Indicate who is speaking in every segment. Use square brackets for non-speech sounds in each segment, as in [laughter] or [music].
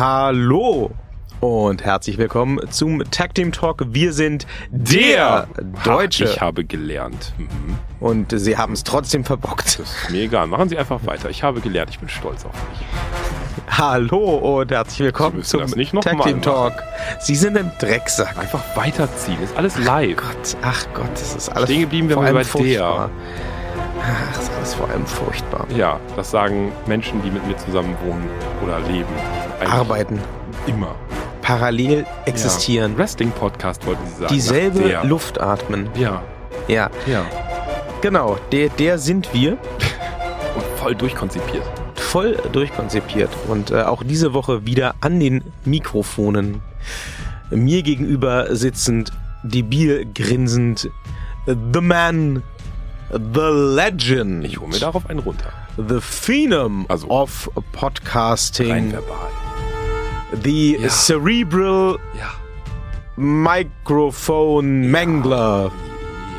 Speaker 1: Hallo und herzlich willkommen zum Tag Team Talk. Wir sind der, Deutsche.
Speaker 2: Ha, ich habe gelernt. Mhm.
Speaker 1: Und Sie haben es trotzdem verbockt.
Speaker 2: Das ist mir egal. Machen Sie einfach weiter. Ich habe gelernt. Ich bin stolz auf mich.
Speaker 1: Hallo und herzlich willkommen zum Tag Team Talk. Sie sind ein Drecksack.
Speaker 2: Einfach weiterziehen. Ist alles live.
Speaker 1: Ach Gott, ach Gott, das ist alles
Speaker 2: Stehen geblieben wir bei
Speaker 1: furchtbar.
Speaker 2: der.
Speaker 1: Ach, das ist vor allem furchtbar.
Speaker 2: Ja, das sagen Menschen, die mit mir zusammen wohnen oder leben. Eigentlich
Speaker 1: Arbeiten,
Speaker 2: Immer.
Speaker 1: parallel existieren,
Speaker 2: Ja. Wrestling-Podcast wollten Sie sagen.
Speaker 1: dieselbe
Speaker 2: der.
Speaker 1: Luft atmen.
Speaker 2: Ja,
Speaker 1: Ja,
Speaker 2: ja.
Speaker 1: genau, der, der sind wir. [laughs]
Speaker 2: Und voll durchkonzipiert.
Speaker 1: voll durchkonzipiert und äh, auch diese Woche wieder an den Mikrofonen. Mir gegenüber sitzend, debil grinsend, The Man, The Legend,
Speaker 2: Ich hole mir darauf einen runter.
Speaker 1: The Phenom
Speaker 2: Also,
Speaker 1: of
Speaker 2: Rein
Speaker 1: Podcasting,
Speaker 2: verbal.
Speaker 1: The. Cerebral
Speaker 2: Ja.
Speaker 1: Microphone Mangler,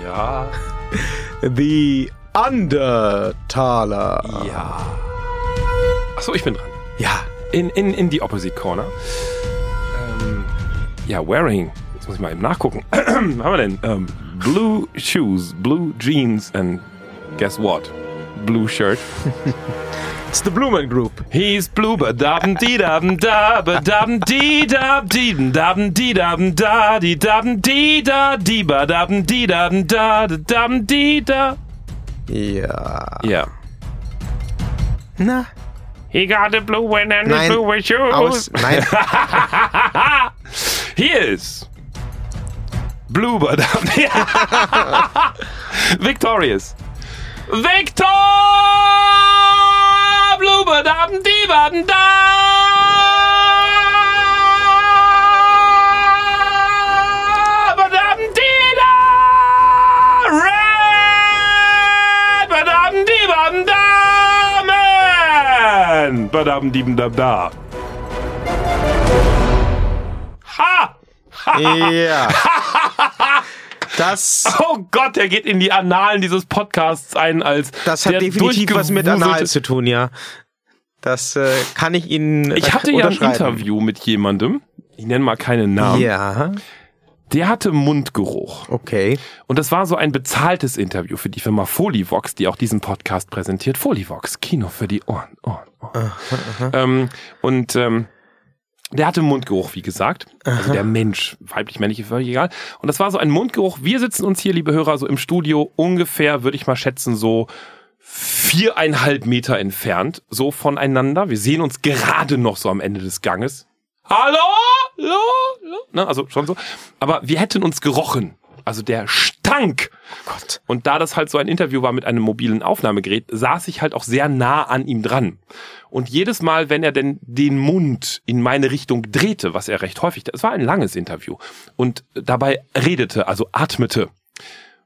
Speaker 2: Ja. [laughs]
Speaker 1: The Undertaler.
Speaker 2: Ja. Achso, ich bin dran.
Speaker 1: Ja,
Speaker 2: In, in, in die Opposite Corner. Um, ähm, ja, wearing. Jetzt muss ich mal eben nachgucken. Was [clears throat] haben wir denn? Ähm, blue shoes, blue jeans and guess what? Blue shirt.
Speaker 1: it's the Blumen Group.
Speaker 2: He's blue, ba dabn dee dabn da, ba dabn dee dab dee dabn dee dabn da, die dabn dee da, die ba dabn dee dabn da, da dabn dee da.
Speaker 1: Ja.
Speaker 2: Ja.
Speaker 1: Na,
Speaker 2: He got the blue one and
Speaker 1: Nein.
Speaker 2: the blue shoes.
Speaker 1: aus. Nein. [laughs]
Speaker 2: Hier ist Bluebird. [laughs] Victorious. Victor! Haben Baden da! Da! Red! Badam die Baden da! Da! Ha!
Speaker 1: Ja. Das, [laughs]
Speaker 2: Oh Gott, der geht in die Annalen dieses Podcasts ein als
Speaker 1: das hat
Speaker 2: der
Speaker 1: definitiv was mit Anal zu tun, ja. Das äh, kann ich Ihnen
Speaker 2: Ich
Speaker 1: äh,
Speaker 2: hatte ja ein. Interview mit jemandem, ich nenne mal keinen Namen,
Speaker 1: Ja,
Speaker 2: der hatte Mundgeruch.
Speaker 1: okay.
Speaker 2: Und das war so ein bezahltes Interview für die Firma Folivox, die auch diesen Podcast präsentiert. Folivox, Kino für die Ohren. Ohren, Ohren. Ähm, und ähm, der hatte Mundgeruch, wie gesagt. Also der Mensch, weiblich, männlich, völlig egal. Und das war so ein Mundgeruch. Wir sitzen uns hier, liebe Hörer, so im Studio ungefähr, würde ich mal schätzen, so viereinhalb Meter entfernt, so voneinander. Wir sehen uns gerade noch so am Ende des Ganges. Hallo? Hallo? Hallo? Ne, also schon so. Aber wir hätten uns gerochen. Also der Stank.
Speaker 1: Gott.
Speaker 2: Und da das halt so ein Interview war mit einem mobilen Aufnahmegerät, saß ich halt auch sehr nah an ihm dran. Und jedes Mal, wenn er denn den Mund in meine Richtung drehte, was er recht häufig, es war ein langes Interview, und dabei redete, also atmete,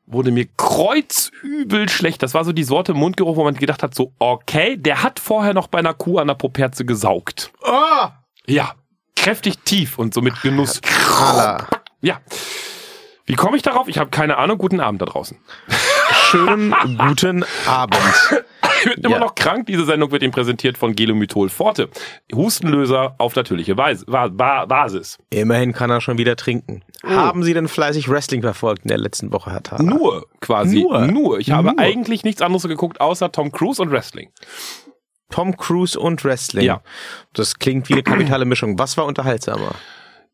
Speaker 2: wurde mir kreuzübel schlecht. Das war so die Sorte Mundgeruch, wo man gedacht hat, so, okay, der hat vorher noch bei einer Kuh an der Poperze gesaugt.
Speaker 1: Oh!
Speaker 2: Ja, kräftig tief und so mit Genuss.
Speaker 1: Alla.
Speaker 2: Ja. Wie komme ich darauf? Ich habe keine Ahnung. Guten Abend da draußen.
Speaker 1: Schönen guten Abend.
Speaker 2: Ich bin immer
Speaker 1: Ja.
Speaker 2: noch krank. Diese Sendung wird Ihnen präsentiert von Gelomythol Forte. Hustenlöser auf natürliche Weise, Ba- Ba- Basis.
Speaker 1: Immerhin kann er schon wieder trinken.
Speaker 2: Oh.
Speaker 1: Haben Sie denn fleißig Wrestling verfolgt in der letzten Woche, Herr Thaler?
Speaker 2: Nur quasi.
Speaker 1: Nur?
Speaker 2: Nur. Ich habe
Speaker 1: Nur?
Speaker 2: eigentlich nichts anderes geguckt, außer Tom Cruise und Wrestling.
Speaker 1: Tom Cruise und Wrestling.
Speaker 2: Ja.
Speaker 1: Das klingt wie eine kapitale Mischung. Was war unterhaltsamer?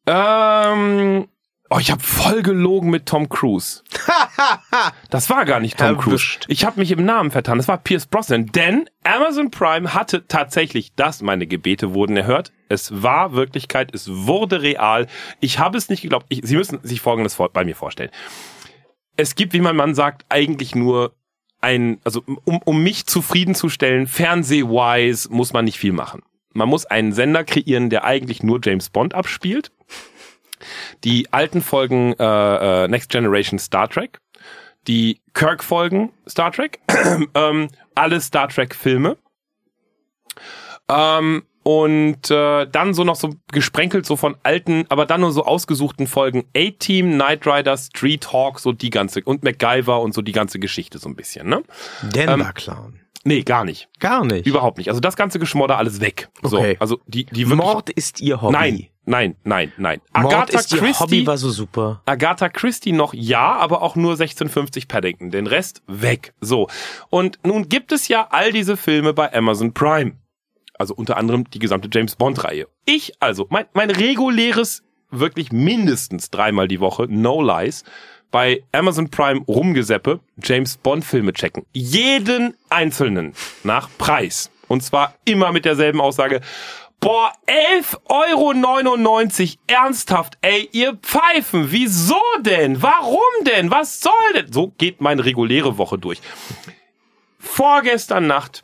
Speaker 2: Ähm, oh, ich habe voll gelogen mit Tom Cruise. [laughs] Das war gar nicht Tom Cruise. Ich habe mich im Namen vertan. Das war Pierce Brosnan. Denn Amazon Prime hatte tatsächlich das. Meine Gebete wurden erhört. Es war Wirklichkeit. Es wurde real. Ich habe es nicht geglaubt. Ich, Sie müssen sich Folgendes bei mir vorstellen. Es gibt, wie mein Mann sagt, eigentlich nur ein, also um, um mich zufriedenzustellen, fernsehwise muss man nicht viel machen. Man muss einen Sender kreieren, der eigentlich nur James Bond abspielt. Die alten Folgen äh, äh, Next Generation Star Trek, die Kirk-Folgen Star Trek, [clears throat] ähm, alle Star Trek-Filme. Ähm, und äh, dann so noch so gesprenkelt so von alten, aber dann nur so ausgesuchten Folgen A-Team, Knight Rider, Street Hawk, so die ganze und MacGyver und so die ganze Geschichte so ein bisschen, ne?
Speaker 1: Denver Clown.
Speaker 2: Nee, gar nicht.
Speaker 1: Gar nicht.
Speaker 2: Überhaupt nicht. Also das ganze Geschmodder alles weg. So,
Speaker 1: Okay.
Speaker 2: also die, die wirklich,
Speaker 1: Mord ist ihr Hobby.
Speaker 2: Nein, nein, nein, nein.
Speaker 1: Mord
Speaker 2: Agatha
Speaker 1: ist ihr
Speaker 2: Christie,
Speaker 1: Hobby war so super.
Speaker 2: Agatha Christie noch ja, aber auch nur 1650 Paddington. Den Rest weg. So. Und nun gibt es ja all diese Filme bei Amazon Prime. Also unter anderem die gesamte James Bond Reihe. Ich also, mein, mein reguläres, wirklich mindestens dreimal die Woche, no lies, bei Amazon Prime rumgeseppe, James Bond Filme checken. Jeden einzelnen nach Preis. Und zwar immer mit derselben Aussage. Boah, 11,99 Euro. Ernsthaft, ey, ihr Pfeifen. Wieso denn? Warum denn? Was soll denn? So geht meine reguläre Woche durch. Vorgestern Nacht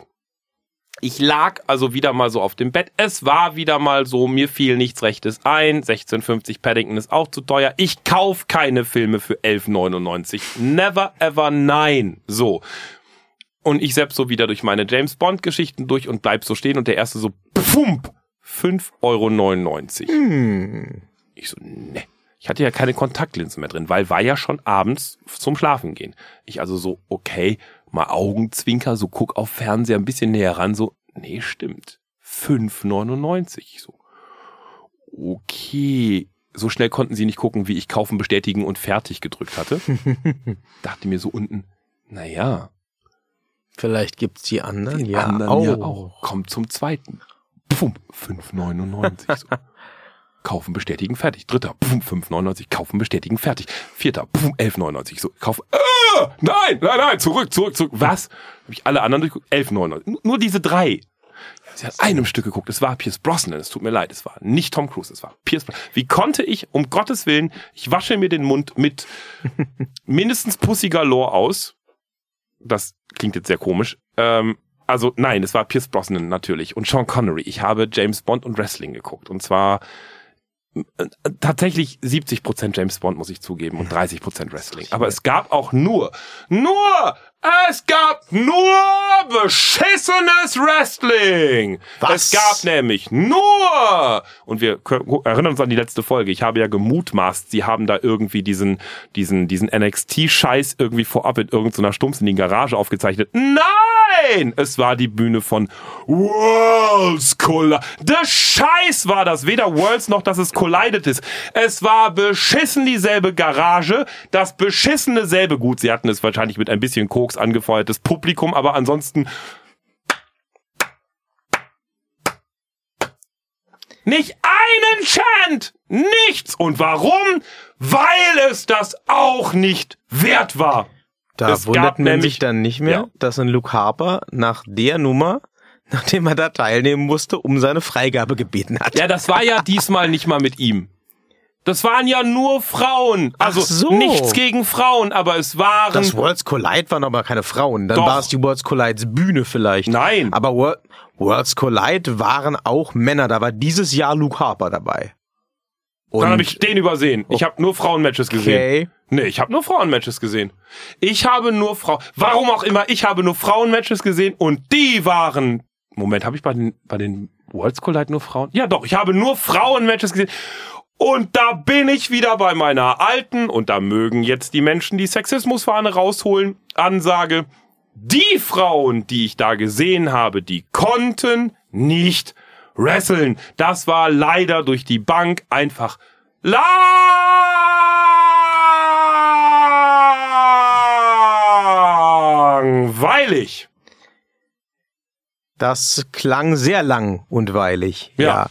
Speaker 2: ich lag also wieder mal so auf dem Bett. Es war wieder mal so, mir fiel nichts Rechtes ein. 1650 Paddington ist auch zu teuer. Ich kauf keine Filme für 11,99. Never ever nein. So. Und ich selbst so wieder durch meine James Bond Geschichten durch und bleib so stehen und der erste so, pfump, 5,99 Euro.
Speaker 1: Hm.
Speaker 2: Ich so, ne. Ich hatte ja keine Kontaktlinsen mehr drin, weil war ja schon abends zum Schlafen gehen. Ich also so, okay, mal Augenzwinker, so guck auf Fernseher ein bisschen näher ran, so, nee, stimmt. 5,99. Ich so, okay. So schnell konnten sie nicht gucken, wie ich kaufen, bestätigen und fertig gedrückt hatte. [laughs] Dachte mir so unten, na ja,
Speaker 1: Vielleicht gibt's die anderen.
Speaker 2: die
Speaker 1: ja,
Speaker 2: anderen
Speaker 1: auch.
Speaker 2: ja auch. Kommt zum zweiten. Pum, 5,99. So. Kaufen, bestätigen, fertig. Dritter, pum, 5,99. Kaufen, bestätigen, fertig. Vierter, pum, 11,99. So, kaufen. Äh, nein, nein, nein, zurück, zurück, zurück. Was? Habe ich alle anderen durchgeguckt? 11,99. Nur- Nur diese drei. Sie hat einem Stück geguckt. Es war Pierce Brosnan. Es tut mir leid. Es war nicht Tom Cruise. Es war Pierce Brosnan. Wie konnte ich, um Gottes Willen, ich wasche mir den Mund mit [laughs] mindestens Pussy Galore aus. Das klingt jetzt sehr komisch. Ähm, also nein, es war Pierce Brosnan natürlich und Sean Connery. Ich habe James Bond und Wrestling geguckt. Und zwar tatsächlich 70% James Bond, muss ich zugeben, und 30% Wrestling. Aber es gab auch nur, nur, es gab nur beschissenes Wrestling.
Speaker 1: Was?
Speaker 2: Es gab nämlich nur, und wir erinnern uns an die letzte Folge, ich habe ja gemutmaßt, sie haben da irgendwie diesen, diesen, diesen NXT-Scheiß irgendwie vorab in irgendeiner Stumps in die Garage aufgezeichnet. Nein! Es war die Bühne von Worlds Collide. Der Scheiß war das. Weder Worlds noch, dass es collided ist. Es war beschissen dieselbe Garage, das beschissene selbe Gut. Sie hatten es wahrscheinlich mit ein bisschen Koks angefeuertes Publikum, aber ansonsten Nicht einen Chant! Nichts! Und warum? Weil es das auch nicht wert war.
Speaker 1: Da
Speaker 2: Es
Speaker 1: wundert man
Speaker 2: nämlich-
Speaker 1: sich dann nicht mehr,
Speaker 2: Ja.
Speaker 1: dass ein Luke Harper nach der Nummer, [laughs] nachdem er da teilnehmen musste, um seine Freigabe gebeten hat.
Speaker 2: Ja, das war ja [laughs] diesmal nicht mal mit ihm. Das waren ja nur Frauen. Also
Speaker 1: so.
Speaker 2: nichts gegen Frauen, aber es waren.
Speaker 1: Das Worlds Collide waren aber keine Frauen. Dann
Speaker 2: Doch.
Speaker 1: war es die Worlds Collides Bühne vielleicht.
Speaker 2: Nein.
Speaker 1: Aber Wor Worlds Collide waren auch Männer. Da war dieses Jahr Luke Harper dabei. Und
Speaker 2: Dann habe ich den übersehen. Ich habe nur Frauenmatches gesehen.
Speaker 1: okay.
Speaker 2: Nee, ich habe nur Frauenmatches gesehen. Ich habe nur Frauen. Warum auch immer, ich habe nur Frauenmatches gesehen und die waren. Moment, habe ich bei den bei den Worlds Collide nur Frauen? Ja, doch, ich habe nur Frauenmatches gesehen. Und da bin ich wieder bei meiner alten, und da mögen jetzt die Menschen die Sexismusfahne rausholen, Ansage. Die Frauen, die ich da gesehen habe, die konnten nicht wresteln. Das war leider durch die Bank einfach langweilig.
Speaker 1: Das klang sehr lang und weilig.
Speaker 2: Ja.
Speaker 1: Ja.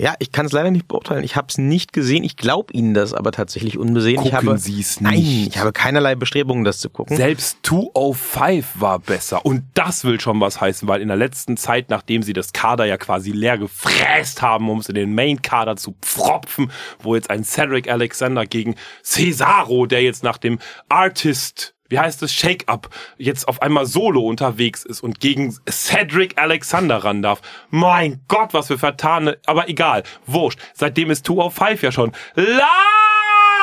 Speaker 1: Ja, ich kann es leider nicht beurteilen. Ich habe es nicht gesehen. Ich glaube Ihnen das aber tatsächlich unbesehen. ich
Speaker 2: Gucken
Speaker 1: habe,
Speaker 2: Sie's
Speaker 1: Nein,
Speaker 2: nicht.
Speaker 1: ich habe keinerlei Bestrebungen, das zu gucken.
Speaker 2: Selbst 205 war besser. Und das will schon was heißen, weil in der letzten Zeit, nachdem sie das Kader ja quasi leer gefräst haben, um es in den Main-Kader zu pfropfen, wo jetzt ein Cedric Alexander gegen Cesaro, der jetzt nach dem Artist wie heißt es, Shake-Up, jetzt auf einmal solo unterwegs ist und gegen Cedric Alexander ran darf. Mein Gott, was für vertane, aber egal, wurscht. Seitdem ist 205 ja schon la,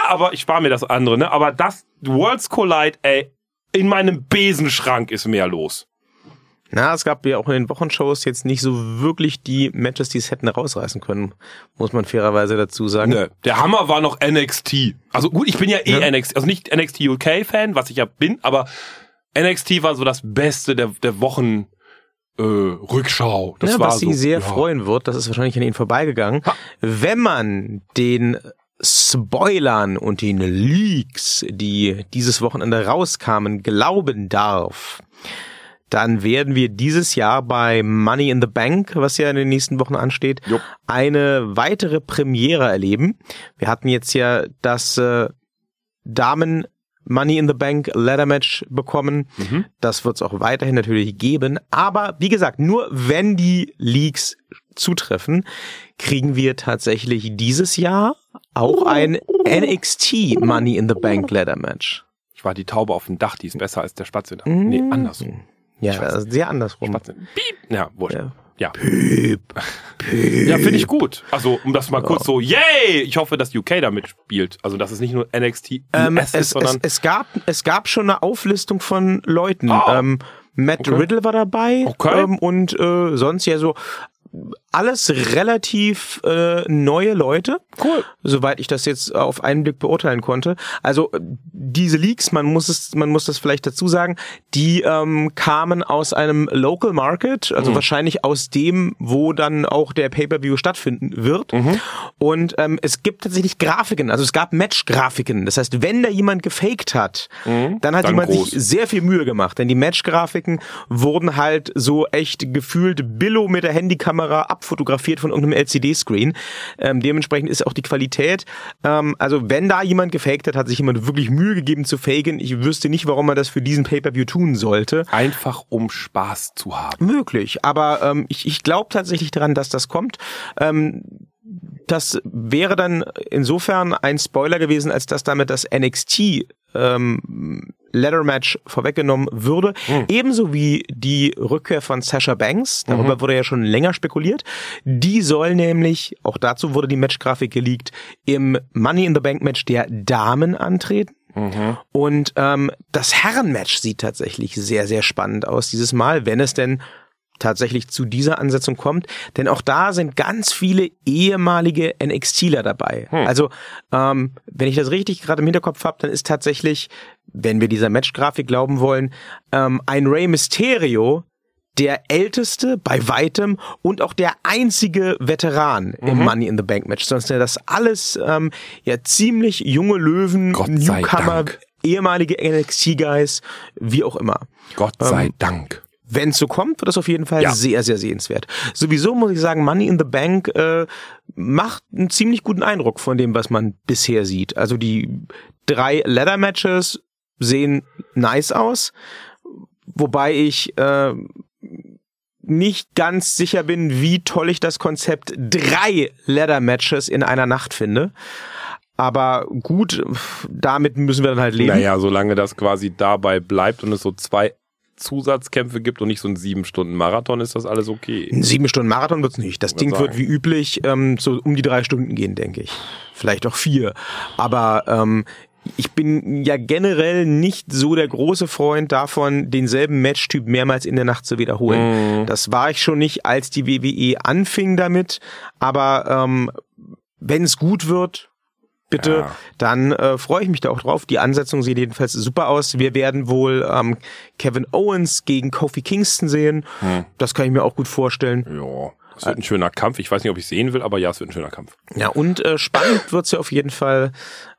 Speaker 2: aber ich spare mir das andere, ne? Aber das Worlds Collide, ey, in meinem Besenschrank ist mehr los.
Speaker 1: Na, es gab ja auch in den Wochenshows jetzt nicht so wirklich die Matches, die es hätten rausreißen können, muss man fairerweise dazu sagen.
Speaker 2: Ne, der Hammer war noch NXT. Also gut, ich bin ja eh
Speaker 1: Ja.
Speaker 2: NXT, also nicht NXT UK Fan, was ich ja bin, aber NXT war so das Beste der, der Wochen, äh, Rückschau. Das
Speaker 1: ja,
Speaker 2: war
Speaker 1: was
Speaker 2: so,
Speaker 1: sie sehr
Speaker 2: ja.
Speaker 1: freuen wird, das ist wahrscheinlich an ihnen vorbeigegangen, wenn man den Spoilern und den Leaks, die dieses Wochenende rauskamen, glauben darf, dann werden wir dieses Jahr bei Money in the Bank, was ja in den nächsten Wochen ansteht,
Speaker 2: Jupp.
Speaker 1: eine weitere Premiere erleben. Wir hatten jetzt ja das äh, Damen Money in the Bank Ladder Match bekommen.
Speaker 2: Mhm.
Speaker 1: Das wird es auch weiterhin natürlich geben. Aber wie gesagt, nur wenn die Leaks zutreffen, kriegen wir tatsächlich dieses Jahr auch ein NXT Money in the Bank Ladder Match.
Speaker 2: Ich war die Taube auf dem Dach, die ist besser als der Spatz
Speaker 1: Mhm.
Speaker 2: Nee, andersrum.
Speaker 1: Ja,
Speaker 2: Ich weiß
Speaker 1: also sehr andersrum.
Speaker 2: Spatz in Piep. Ja, wurscht.
Speaker 1: Ja.
Speaker 2: Ja,
Speaker 1: Piep. Piep.
Speaker 2: ja finde ich gut. Also, um das mal kurz so, yay! Ich hoffe, dass UK da mitspielt. Also, dass es nicht nur NXT
Speaker 1: Ähm, es,
Speaker 2: ist,
Speaker 1: es,
Speaker 2: sondern
Speaker 1: es, gab, es gab schon eine Auflistung von Leuten.
Speaker 2: Ah.
Speaker 1: Ähm, Matt
Speaker 2: Okay.
Speaker 1: Riddle war dabei
Speaker 2: Okay.
Speaker 1: ähm, und äh, sonst ja so alles relativ äh, neue Leute,
Speaker 2: cool.
Speaker 1: soweit ich das jetzt auf einen Blick beurteilen konnte. Also äh, diese Leaks, man muss es, man muss das vielleicht dazu sagen, die ähm, kamen aus einem Local Market, also wahrscheinlich aus dem, wo dann auch der Pay-per-View stattfinden wird. Und ähm, es gibt tatsächlich Grafiken, also es gab Match-Grafiken. Das heißt, wenn da jemand gefaked hat, dann hat
Speaker 2: Dann
Speaker 1: jemand
Speaker 2: groß.
Speaker 1: sich sehr viel Mühe gemacht, denn die Match-Grafiken wurden halt so echt gefühlt Billo mit der Handykamera abfotografiert von irgendeinem LCD-Screen. Ähm, dementsprechend ist auch die Qualität, ähm, also wenn da jemand gefaked hat, hat sich jemand wirklich Mühe gegeben zu faken. Ich wüsste nicht, warum man das für diesen Pay-Per-View tun sollte.
Speaker 2: Einfach um Spaß zu haben.
Speaker 1: Möglich, aber ähm, ich, ich glaube tatsächlich daran, dass das kommt. Ähm, das wäre dann insofern ein Spoiler gewesen, als dass damit das NXT ähm, Ladder Match vorweggenommen würde. Ebenso wie die Rückkehr von Sasha Banks. Darüber wurde ja schon länger spekuliert. Die soll nämlich, auch dazu wurde die Matchgrafik geleakt, im Money in the Bank Match der Damen antreten. Und ähm, das Herrenmatch sieht tatsächlich sehr, sehr spannend aus dieses Mal, wenn es denn tatsächlich zu dieser Ansetzung kommt. Denn auch da sind ganz viele ehemalige NXTler dabei. Also, ähm, wenn ich das richtig gerade im Hinterkopf habe, dann ist tatsächlich, wenn wir dieser Matchgrafik glauben wollen, ähm, ein Rey Mysterio der älteste bei weitem und auch der einzige Veteran im Money in the Bank Match. Sonst sind das alles ähm, ja ziemlich junge Löwen, Newcomer,
Speaker 2: Dank.
Speaker 1: ehemalige NXT-Guys, wie auch immer.
Speaker 2: Gott sei Dank.
Speaker 1: Wenn es so kommt, wird das auf jeden Fall
Speaker 2: Ja.
Speaker 1: sehr, sehr sehenswert. Sowieso muss ich sagen, Money in the Bank äh, macht einen ziemlich guten Eindruck von dem, was man bisher sieht. Also die drei Ladder-Matches sehen nice aus, wobei ich äh, nicht ganz sicher bin, wie toll ich das Konzept drei Ladder-Matches in einer Nacht finde. Aber gut, damit müssen wir dann halt leben.
Speaker 2: Naja, solange das quasi dabei bleibt und es so zwei Zusatzkämpfe gibt und nicht so ein sieben Stunden Marathon, ist das alles okay.
Speaker 1: Ein sieben Stunden Marathon wird's nicht. Das Ding
Speaker 2: sagen.
Speaker 1: wird wie üblich ähm, so um die drei Stunden gehen, denke ich. Vielleicht auch vier. Aber ähm, ich bin ja generell nicht so der große Freund davon, denselben Matchtyp mehrmals in der Nacht zu wiederholen. Das war ich schon nicht, als die WWE anfing damit. Aber ähm, wenn es gut wird, bitte,
Speaker 2: Ja.
Speaker 1: dann äh, freue ich mich da auch drauf. Die Ansetzung sieht jedenfalls super aus. Wir werden wohl ähm, Kevin Owens gegen Kofi Kingston sehen. Das kann ich mir auch gut vorstellen.
Speaker 2: Ja, es wird ein schöner Kampf. Ich weiß nicht, ob ich sehen will, aber ja, es wird ein schöner Kampf.
Speaker 1: Ja, und äh, spannend wird's ja auf jeden Fall,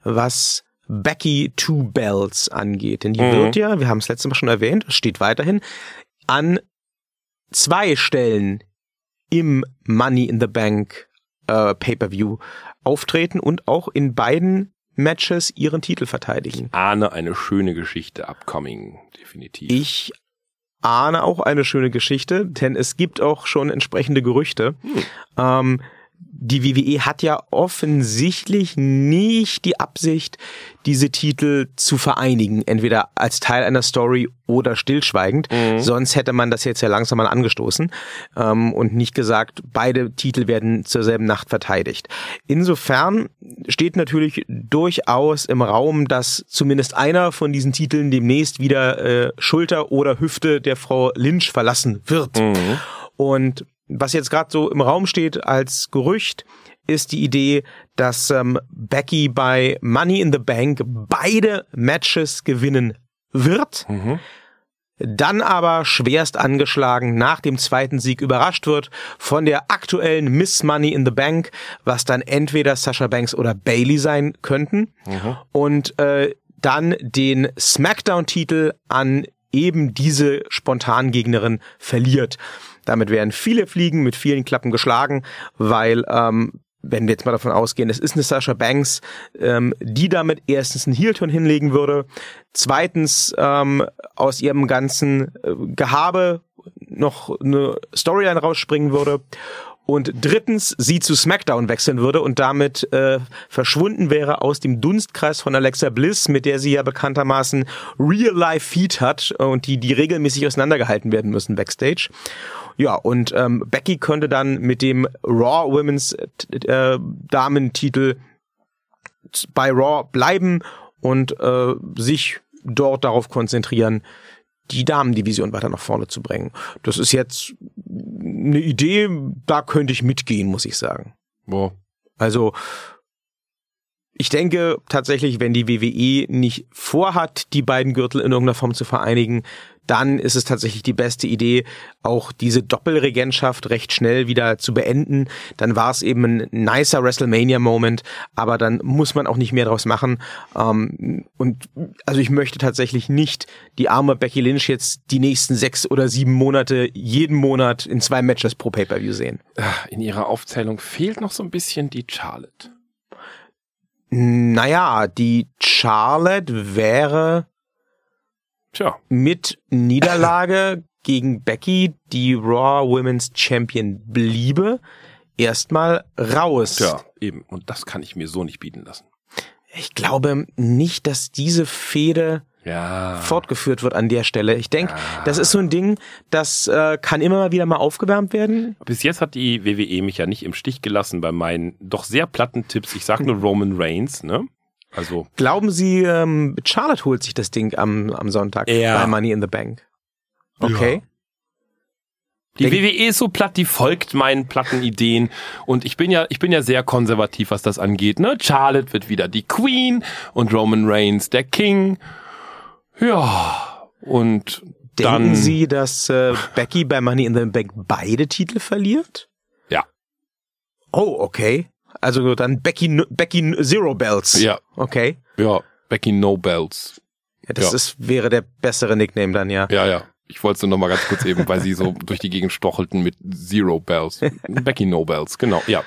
Speaker 1: was Becky Two Bells angeht. Denn die
Speaker 2: Mhm.
Speaker 1: wird ja, wir haben es letztes Mal schon erwähnt, steht weiterhin, an zwei Stellen im Money in the Bank äh, Pay-Per-View auftreten und auch in beiden Matches ihren Titel verteidigen.
Speaker 2: Ahne eine schöne Geschichte upcoming, definitiv.
Speaker 1: Ich ahne auch eine schöne Geschichte, denn es gibt auch schon entsprechende Gerüchte. Ähm, die WWE hat ja offensichtlich nicht die Absicht, diese Titel zu vereinigen, entweder als Teil einer Story oder stillschweigend. Sonst hätte man das jetzt ja langsam mal angestoßen ähm, und nicht gesagt, beide Titel werden zur selben Nacht verteidigt. Insofern steht natürlich durchaus im Raum, dass zumindest einer von diesen Titeln demnächst wieder äh, Schulter oder Hüfte der Frau Lynch verlassen wird. Und was jetzt gerade so im Raum steht als Gerücht, ist die Idee, dass ähm, Becky bei Money in the Bank beide Matches gewinnen wird. dann aber schwerst angeschlagen nach dem zweiten Sieg überrascht wird von der aktuellen Miss Money in the Bank, was dann entweder Sasha Banks oder Bailey sein könnten
Speaker 2: Mhm.
Speaker 1: und äh, dann den SmackDown-Titel an eben diese spontan Gegnerin verliert. Damit werden viele Fliegen mit vielen Klappen geschlagen, weil ähm, wenn wir jetzt mal davon ausgehen, es ist eine Sasha Banks, ähm, die damit erstens einen Heel-Turn hinlegen würde, zweitens ähm, aus ihrem ganzen äh, Gehabe noch eine Storyline rausspringen würde und drittens sie zu SmackDown wechseln würde und damit äh, verschwunden wäre aus dem Dunstkreis von Alexa Bliss, mit der sie ja bekanntermaßen Real-Life-Feed hat und die, die regelmäßig auseinandergehalten werden müssen backstage. Ja, und ähm, Becky könnte dann mit dem Raw Women's äh, Damentitel bei Raw bleiben und äh, sich dort darauf konzentrieren, die Damendivision weiter nach vorne zu bringen. Das ist jetzt eine Idee, da könnte ich mitgehen, muss ich sagen.
Speaker 2: Boah.
Speaker 1: Also ich denke tatsächlich, wenn die WWE nicht vorhat, die beiden Gürtel in irgendeiner Form zu vereinigen, dann ist es tatsächlich die beste Idee, auch diese Doppelregentschaft recht schnell wieder zu beenden. Dann war es eben ein nicer WrestleMania-Moment, aber dann muss man auch nicht mehr draus machen. Ähm, und also ich möchte tatsächlich nicht die arme Becky Lynch jetzt die nächsten sechs oder sieben Monate jeden Monat in zwei Matches pro Pay-Per-View sehen.
Speaker 2: In ihrer Aufzählung fehlt noch so ein bisschen die Charlotte.
Speaker 1: Naja, die Charlotte wäre
Speaker 2: Tja.
Speaker 1: mit Niederlage [laughs] gegen Becky, die Raw Women's Champion bliebe, erstmal raus.
Speaker 2: Tja, eben. Und das kann ich mir so nicht bieten lassen.
Speaker 1: Ich glaube nicht, dass diese Fehde
Speaker 2: Ja.
Speaker 1: fortgeführt wird an der Stelle. Ich denke, das ist so ein Ding, das äh, kann immer mal wieder mal aufgewärmt werden.
Speaker 2: Bis jetzt hat die WWE mich ja nicht im Stich gelassen bei meinen doch sehr platten Tipps. Ich sag nur [laughs] Roman Reigns, ne? Also,
Speaker 1: Glauben Sie, ähm, Charlotte holt sich das Ding am, am Sonntag
Speaker 2: Ja.
Speaker 1: bei Money in the Bank? Okay.
Speaker 2: die
Speaker 1: Denk-
Speaker 2: WWE ist so platt, die folgt meinen platten Ideen. Und ich bin ja, ich bin ja sehr konservativ, was das angeht, ne? Charlotte wird wieder die Queen und Roman Reigns der King. Ja. Und
Speaker 1: Denken
Speaker 2: dann.
Speaker 1: Sie, dass äh, Becky bei Money in the Bank beide Titel verliert?
Speaker 2: Ja.
Speaker 1: Oh, okay. Also dann Becky Becky Zero Bells.
Speaker 2: Ja.
Speaker 1: Okay.
Speaker 2: Ja. Becky No Bells.
Speaker 1: Ja, das
Speaker 2: Ja.
Speaker 1: ist wäre der bessere Nickname dann ja.
Speaker 2: Ja, ja. Ich wollte es nur noch mal ganz kurz eben, weil sie so [laughs] durch die Gegend stochelten mit Zero Bells. Becky No Bells, genau, ja.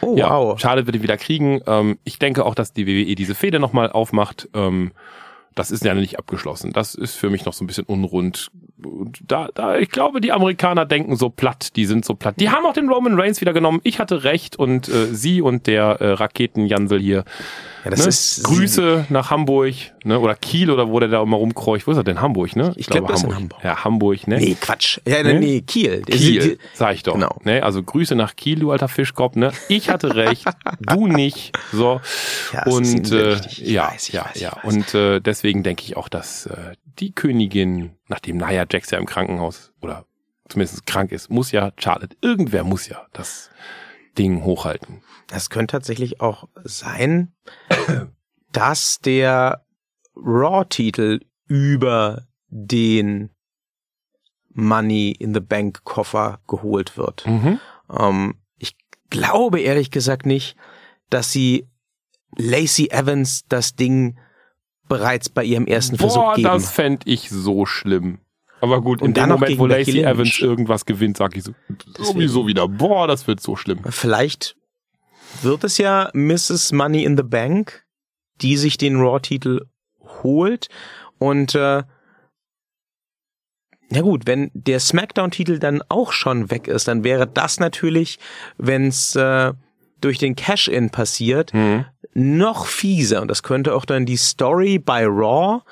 Speaker 1: Oh
Speaker 2: ja.
Speaker 1: wow.
Speaker 2: Wird ihn wieder kriegen. Ähm, ich denke auch, dass die WWE diese Fehde nochmal aufmacht. Ähm, das ist ja nicht abgeschlossen. Das ist für mich noch so ein bisschen unrund. Und da, da, ich glaube, die Amerikaner denken so platt. Die sind so platt. Die haben auch den Roman Reigns wieder genommen. Ich hatte recht und äh, sie und der äh, Raketenjansel hier.
Speaker 1: Ja, das
Speaker 2: ne?
Speaker 1: ist
Speaker 2: Grüße nach Hamburg, ne? Oder Kiel oder wo der da immer rumkreucht. Wo ist er denn? Hamburg, ne?
Speaker 1: Ich glaub, das ist in Hamburg.
Speaker 2: Ja, Hamburg, ne?
Speaker 1: Nee, Quatsch. Ja,
Speaker 2: Ne?
Speaker 1: nee, Kiel.
Speaker 2: Kiel, sag ich doch.
Speaker 1: Genau.
Speaker 2: Ne? Also Grüße nach Kiel, du alter Fischkopf. Ne? Ich hatte recht, du [laughs] nicht. So.
Speaker 1: Ja,
Speaker 2: und äh.
Speaker 1: Ich
Speaker 2: ja,
Speaker 1: weiß, ich
Speaker 2: ja,
Speaker 1: weiß, ich
Speaker 2: ja. Und äh, deswegen denke ich auch, dass äh, die Königin, nachdem Nia Jax ja im Krankenhaus oder zumindest krank ist, muss ja Charlotte, irgendwer muss ja das Ding hochhalten.
Speaker 1: Das könnte tatsächlich auch sein, [clears throat] dass der Raw-Titel über den Money in the Bank Koffer geholt wird.
Speaker 2: Mhm.
Speaker 1: Ähm, ich glaube ehrlich gesagt nicht, dass sie Lacey Evans das Ding bereits bei ihrem ersten Versuch
Speaker 2: Boah,
Speaker 1: geben.
Speaker 2: das fände ich so schlimm. Aber gut, in
Speaker 1: Und
Speaker 2: dem
Speaker 1: dann noch
Speaker 2: Moment, wo Lacey
Speaker 1: Lynch.
Speaker 2: Evans irgendwas gewinnt, sag ich so, sowieso wieder, boah, das wird so schlimm.
Speaker 1: Vielleicht wird es ja Mrs. Money in the Bank, die sich den Raw-Titel holt. Und äh, na gut, wenn der SmackDown-Titel dann auch schon weg ist, dann wäre das natürlich, wenn es äh, durch den Cash-In passiert,
Speaker 2: Mhm.
Speaker 1: noch fieser. Und das könnte auch dann die Story bei Raw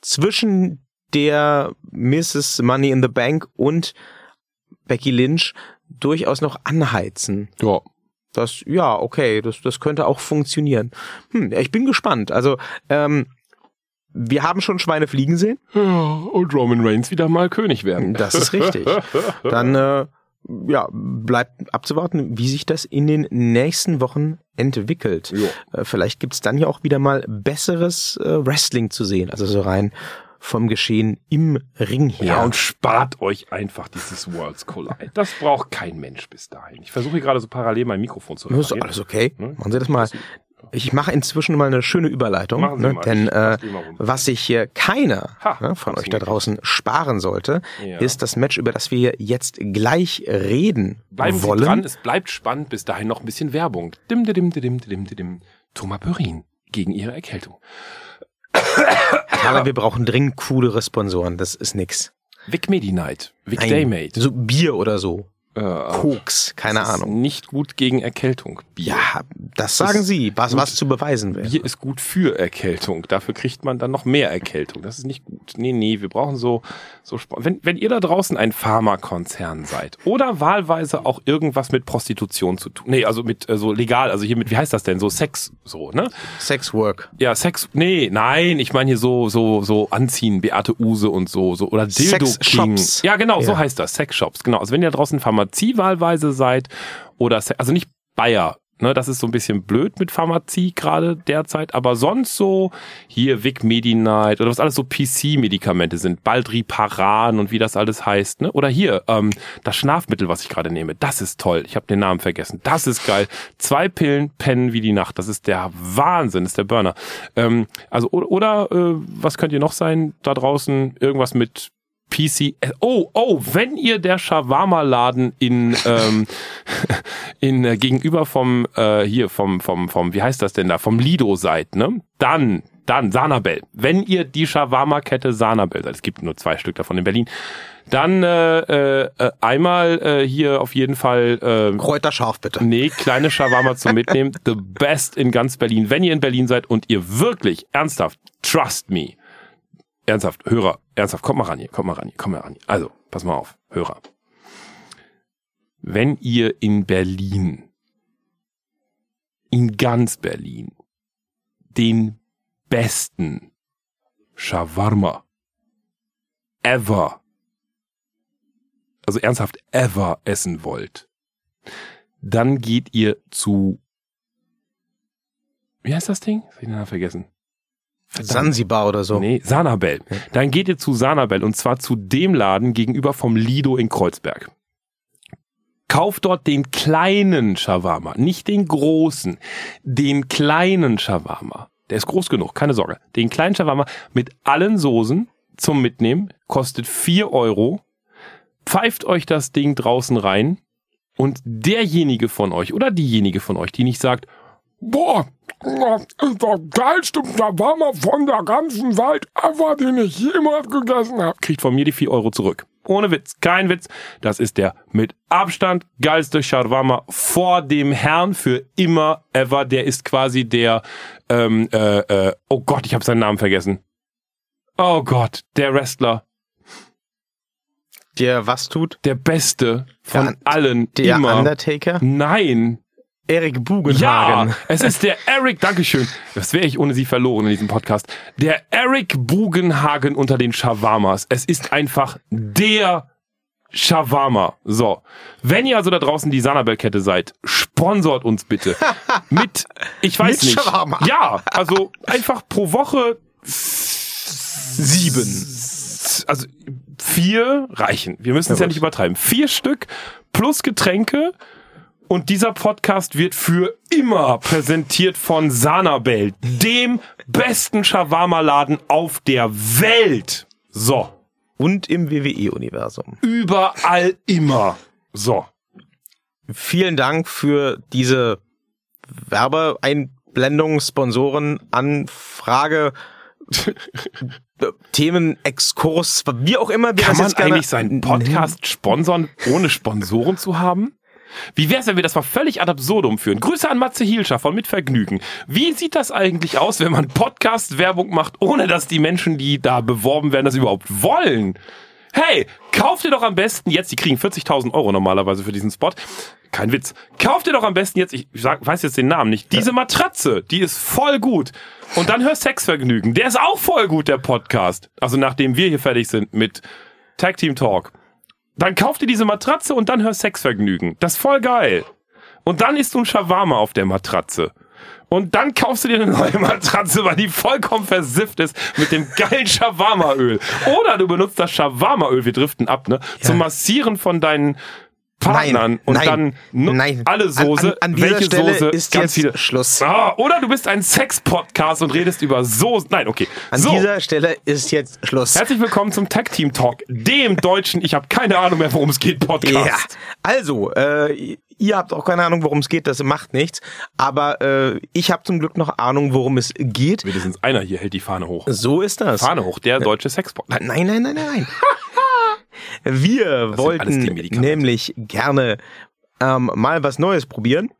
Speaker 1: zwischen der Mrs. Money in the Bank und Becky Lynch durchaus noch anheizen.
Speaker 2: Ja.
Speaker 1: Das, ja, okay, das, das könnte auch funktionieren. Hm, ich bin gespannt. Also, ähm, wir haben schon Schweine fliegen sehen.
Speaker 2: Ja, Und Roman Reigns wieder mal König werden.
Speaker 1: Das ist richtig. [laughs] Dann, äh, ja, bleibt abzuwarten, wie sich das in den nächsten Wochen entwickelt.
Speaker 2: Jo.
Speaker 1: Äh, vielleicht gibt's dann ja auch wieder mal besseres äh, Wrestling zu sehen. Also so rein vom Geschehen im Ring her.
Speaker 2: Ja, und spart euch einfach dieses Worlds Collide. Das braucht kein Mensch bis dahin. Ich versuche gerade so parallel mein Mikrofon zu
Speaker 1: Das ist
Speaker 2: reparieren.
Speaker 1: alles okay.
Speaker 2: Ne?
Speaker 1: Machen Sie das mal. Ich mache inzwischen mal eine schöne Überleitung, ne? denn äh, was sich hier keiner
Speaker 2: Ha,
Speaker 1: ne, von euch da draußen sparen sollte,
Speaker 2: Ja.
Speaker 1: ist das Match, über das wir jetzt gleich reden
Speaker 2: Bleiben
Speaker 1: wollen.
Speaker 2: Sie dran, es bleibt spannend. Bis dahin noch ein bisschen Werbung. Dim, dim, dim, dim, dim, dim, dim. Thomas Börin gegen ihre Erkältung.
Speaker 1: Aber wir brauchen dringend coolere Sponsoren. Das ist nix.
Speaker 2: Vic Medi Night. Vic
Speaker 1: Nein,
Speaker 2: Daymate.
Speaker 1: So Bier oder so.
Speaker 2: Äh,
Speaker 1: Koks, keine Ahnung.
Speaker 2: Nicht gut gegen Erkältung. Bier.
Speaker 1: Ja, das sagen Sie, was, was zu beweisen wäre.
Speaker 2: Bier ist gut für Erkältung. Dafür kriegt man dann noch mehr Erkältung. Das ist nicht gut. Nee, nee, wir brauchen so, so, wenn, wenn ihr da draußen ein Pharmakonzern seid oder wahlweise auch irgendwas mit Prostitution zu tun. Nee, also mit, äh, so legal, also hier mit, wie heißt das denn? So Sex, so, ne?
Speaker 1: Sex Work.
Speaker 2: Ja, Sex, nee, nein, ich meine hier so, so, so anziehen, Beate Use und so, so, oder Dildo King. Ja, genau, so
Speaker 1: Ja.
Speaker 2: heißt das, Sexshops, genau. Also wenn ihr draußen Pharmazie wahlweise seid oder, also nicht Bayer, ne, das ist so ein bisschen blöd mit Pharmazie gerade derzeit, aber sonst so hier Vic Medi-Night oder was alles so PC-Medikamente sind, Baldriparan und wie das alles heißt, ne? Oder hier, ähm, das Schlafmittel, was ich gerade nehme, das ist toll. Ich habe den Namen vergessen. Das ist geil. Zwei Pillen pennen wie die Nacht. Das ist der Wahnsinn, das ist der Burner. Ähm, also oder, oder äh, was könnt ihr noch sein da draußen? Irgendwas mit PC. Oh, oh, wenn ihr der Shawarma-Laden in ähm, [laughs] in äh, gegenüber vom äh, hier vom vom vom wie heißt das denn da vom Lido seid, ne? Dann dann Sanabel. Wenn ihr die Shawarma-Kette Sanabel seid, es gibt nur zwei Stück davon in Berlin, dann äh, äh, äh, einmal äh, hier auf jeden Fall äh,
Speaker 1: Kräuter scharf bitte.
Speaker 2: Nee, kleine Shawarma zum Mitnehmen. [laughs] The best in ganz Berlin. Wenn ihr in Berlin seid und ihr wirklich ernsthaft, trust me, ernsthaft, Hörer, ernsthaft, kommt mal ran hier, kommt mal ran hier, kommt mal ran hier. Also, pass mal auf, Hörer. Wenn ihr in Berlin, in ganz Berlin, den besten Shawarma ever, also ernsthaft ever essen wollt, dann geht ihr zu, wie heißt das Ding? Hab ich den vergessen.
Speaker 1: Sansibar oder so.
Speaker 2: Nee, Sanabel. Dann geht ihr zu Sanabel und zwar zu dem Laden gegenüber vom Lido in Kreuzberg. Kauft dort den kleinen Shawarma, nicht den großen, den kleinen Shawarma. Der ist groß genug, keine Sorge. Den kleinen Shawarma mit allen Soßen zum Mitnehmen, kostet vier Euro. Pfeift euch das Ding draußen rein und derjenige von euch oder diejenige von euch, die nicht sagt, Boah, ist der geilste Shawarma von der ganzen Welt ever, den ich jemals gegessen habe. Kriegt von mir die 4 Euro zurück. Ohne Witz, kein Witz. Das ist der mit Abstand geilste Shawarma vor dem Herrn für immer ever. Der ist quasi der, ähm, äh, äh, oh Gott, ich habe seinen Namen vergessen. Oh Gott, der Wrestler,
Speaker 1: Der was tut?
Speaker 2: der Beste von
Speaker 1: Der-
Speaker 2: allen
Speaker 1: Der
Speaker 2: immer.
Speaker 1: Undertaker?
Speaker 2: Nein,
Speaker 1: Erik Bugenhagen.
Speaker 2: Ja, es ist der Eric, Dankeschön. Das wäre ich ohne Sie verloren in diesem Podcast. Der Eric Bugenhagen unter den Shawarmas. Es ist einfach der Shawarma. So. Wenn ihr also da draußen die Sanabel-Kette seid, sponsort uns bitte. [laughs] Mit, ich weiß
Speaker 1: Mit
Speaker 2: nicht.
Speaker 1: Shawarma.
Speaker 2: Ja, also einfach pro Woche
Speaker 1: Sieben.
Speaker 2: also vier reichen. Wir müssen es ja,
Speaker 1: gut.
Speaker 2: nicht übertreiben. Vier Stück plus Getränke. Und dieser Podcast wird für immer präsentiert von Sanabel, dem besten Shawarma-Laden auf der Welt. So.
Speaker 1: Und im WWE-Universum.
Speaker 2: Überall immer. So.
Speaker 1: Vielen Dank für diese Werbeeinblendung, Sponsoren, Anfrage, [laughs] Themenexkurs, wie auch immer wir
Speaker 2: Kann man eigentlich seinen Podcast sponsern, ohne Sponsoren zu haben? Wie wär's, wenn wir das mal völlig ad absurdum führen? Grüße an Matze Hielscher von Mit Vergnügen. Wie sieht das eigentlich aus, wenn man Podcast-Werbung macht, ohne dass die Menschen, die da beworben werden, das überhaupt wollen? Hey, kauft ihr doch am besten jetzt, die kriegen 40.000 Euro normalerweise für diesen Spot. Kein Witz. Kauft ihr doch am besten jetzt, ich sag, weiß jetzt den Namen nicht, diese Matratze, die ist voll gut. Und dann hör Sexvergnügen, der ist auch voll gut, der Podcast. Also nachdem wir hier fertig sind mit Tag Team Talk. Dann kauft ihr diese Matratze und dann hör Sexvergnügen. Das ist voll geil. Und dann isst du ein Shawarma auf der Matratze. Und dann kaufst du dir eine neue [laughs] Matratze, weil die vollkommen versifft ist mit dem geilen Shawarma-Öl. Oder du benutzt das Shawarma-Öl, wir driften ab, ne? Zum Massieren von deinen Partnern
Speaker 1: Nein,
Speaker 2: und
Speaker 1: nein,
Speaker 2: dann
Speaker 1: nein.
Speaker 2: alle Soße,
Speaker 1: An, an, an dieser
Speaker 2: welche
Speaker 1: Stelle
Speaker 2: Soße,
Speaker 1: ist
Speaker 2: ganz
Speaker 1: jetzt
Speaker 2: viele.
Speaker 1: Schluss.
Speaker 2: Ah, oder du bist ein Sex-Podcast und redest über Soße. Nein, okay.
Speaker 1: An
Speaker 2: so,
Speaker 1: dieser Stelle ist jetzt Schluss.
Speaker 2: herzlich willkommen zum Tag Team Talk, dem deutschen, ich habe keine Ahnung mehr, worum es geht, Podcast.
Speaker 1: Ja, also, äh, ihr habt auch keine Ahnung, worum es geht, das macht nichts. Aber äh, ich habe zum Glück noch Ahnung, worum es geht.
Speaker 2: Wenigstens einer hier hält die Fahne hoch.
Speaker 1: So ist das.
Speaker 2: Fahne hoch, der deutsche Sex-Podcast.
Speaker 1: Nein, nein, nein, nein, nein. [laughs] Wir
Speaker 2: alles
Speaker 1: wollten nämlich gerne ähm, mal was Neues probieren.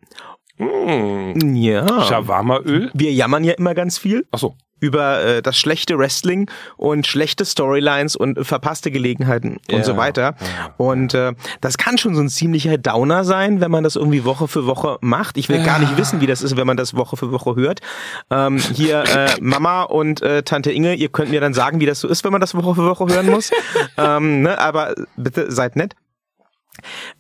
Speaker 2: Mmh.
Speaker 1: Ja.
Speaker 2: Shawarma-Öl?
Speaker 1: Wir jammern ja immer ganz viel
Speaker 2: Achso.
Speaker 1: Über äh, das schlechte Wrestling und schlechte Storylines und verpasste Gelegenheiten
Speaker 2: Ja,
Speaker 1: und so weiter. Und äh, das kann schon so ein ziemlicher Downer sein, wenn man das irgendwie Woche für Woche macht. Ich will gar nicht wissen, wie das ist, wenn man das Woche für Woche hört. Ähm, hier äh, Mama und äh, Tante Inge, ihr könnt mir dann sagen, wie das so ist, wenn man das Woche für Woche hören muss. [laughs] ähm, ne, aber bitte seid nett.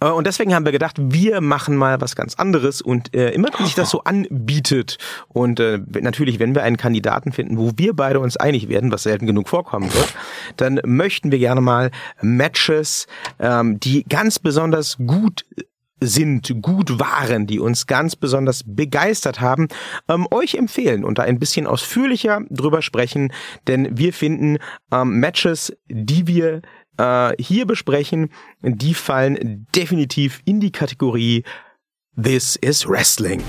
Speaker 1: Äh, Und deswegen haben wir gedacht, wir machen mal was ganz anderes und äh, immer wenn sich das so anbietet und äh, natürlich, wenn wir einen Kandidaten finden, wo wir beide uns einig werden, was selten genug vorkommen wird, dann möchten wir gerne mal Matches, ähm, die ganz besonders gut sind, gut waren, die uns ganz besonders begeistert haben, ähm, euch empfehlen und da ein bisschen ausführlicher drüber sprechen, denn wir finden ähm, Matches, die wir äh, hier besprechen, die fallen definitiv in die Kategorie This is Wrestling.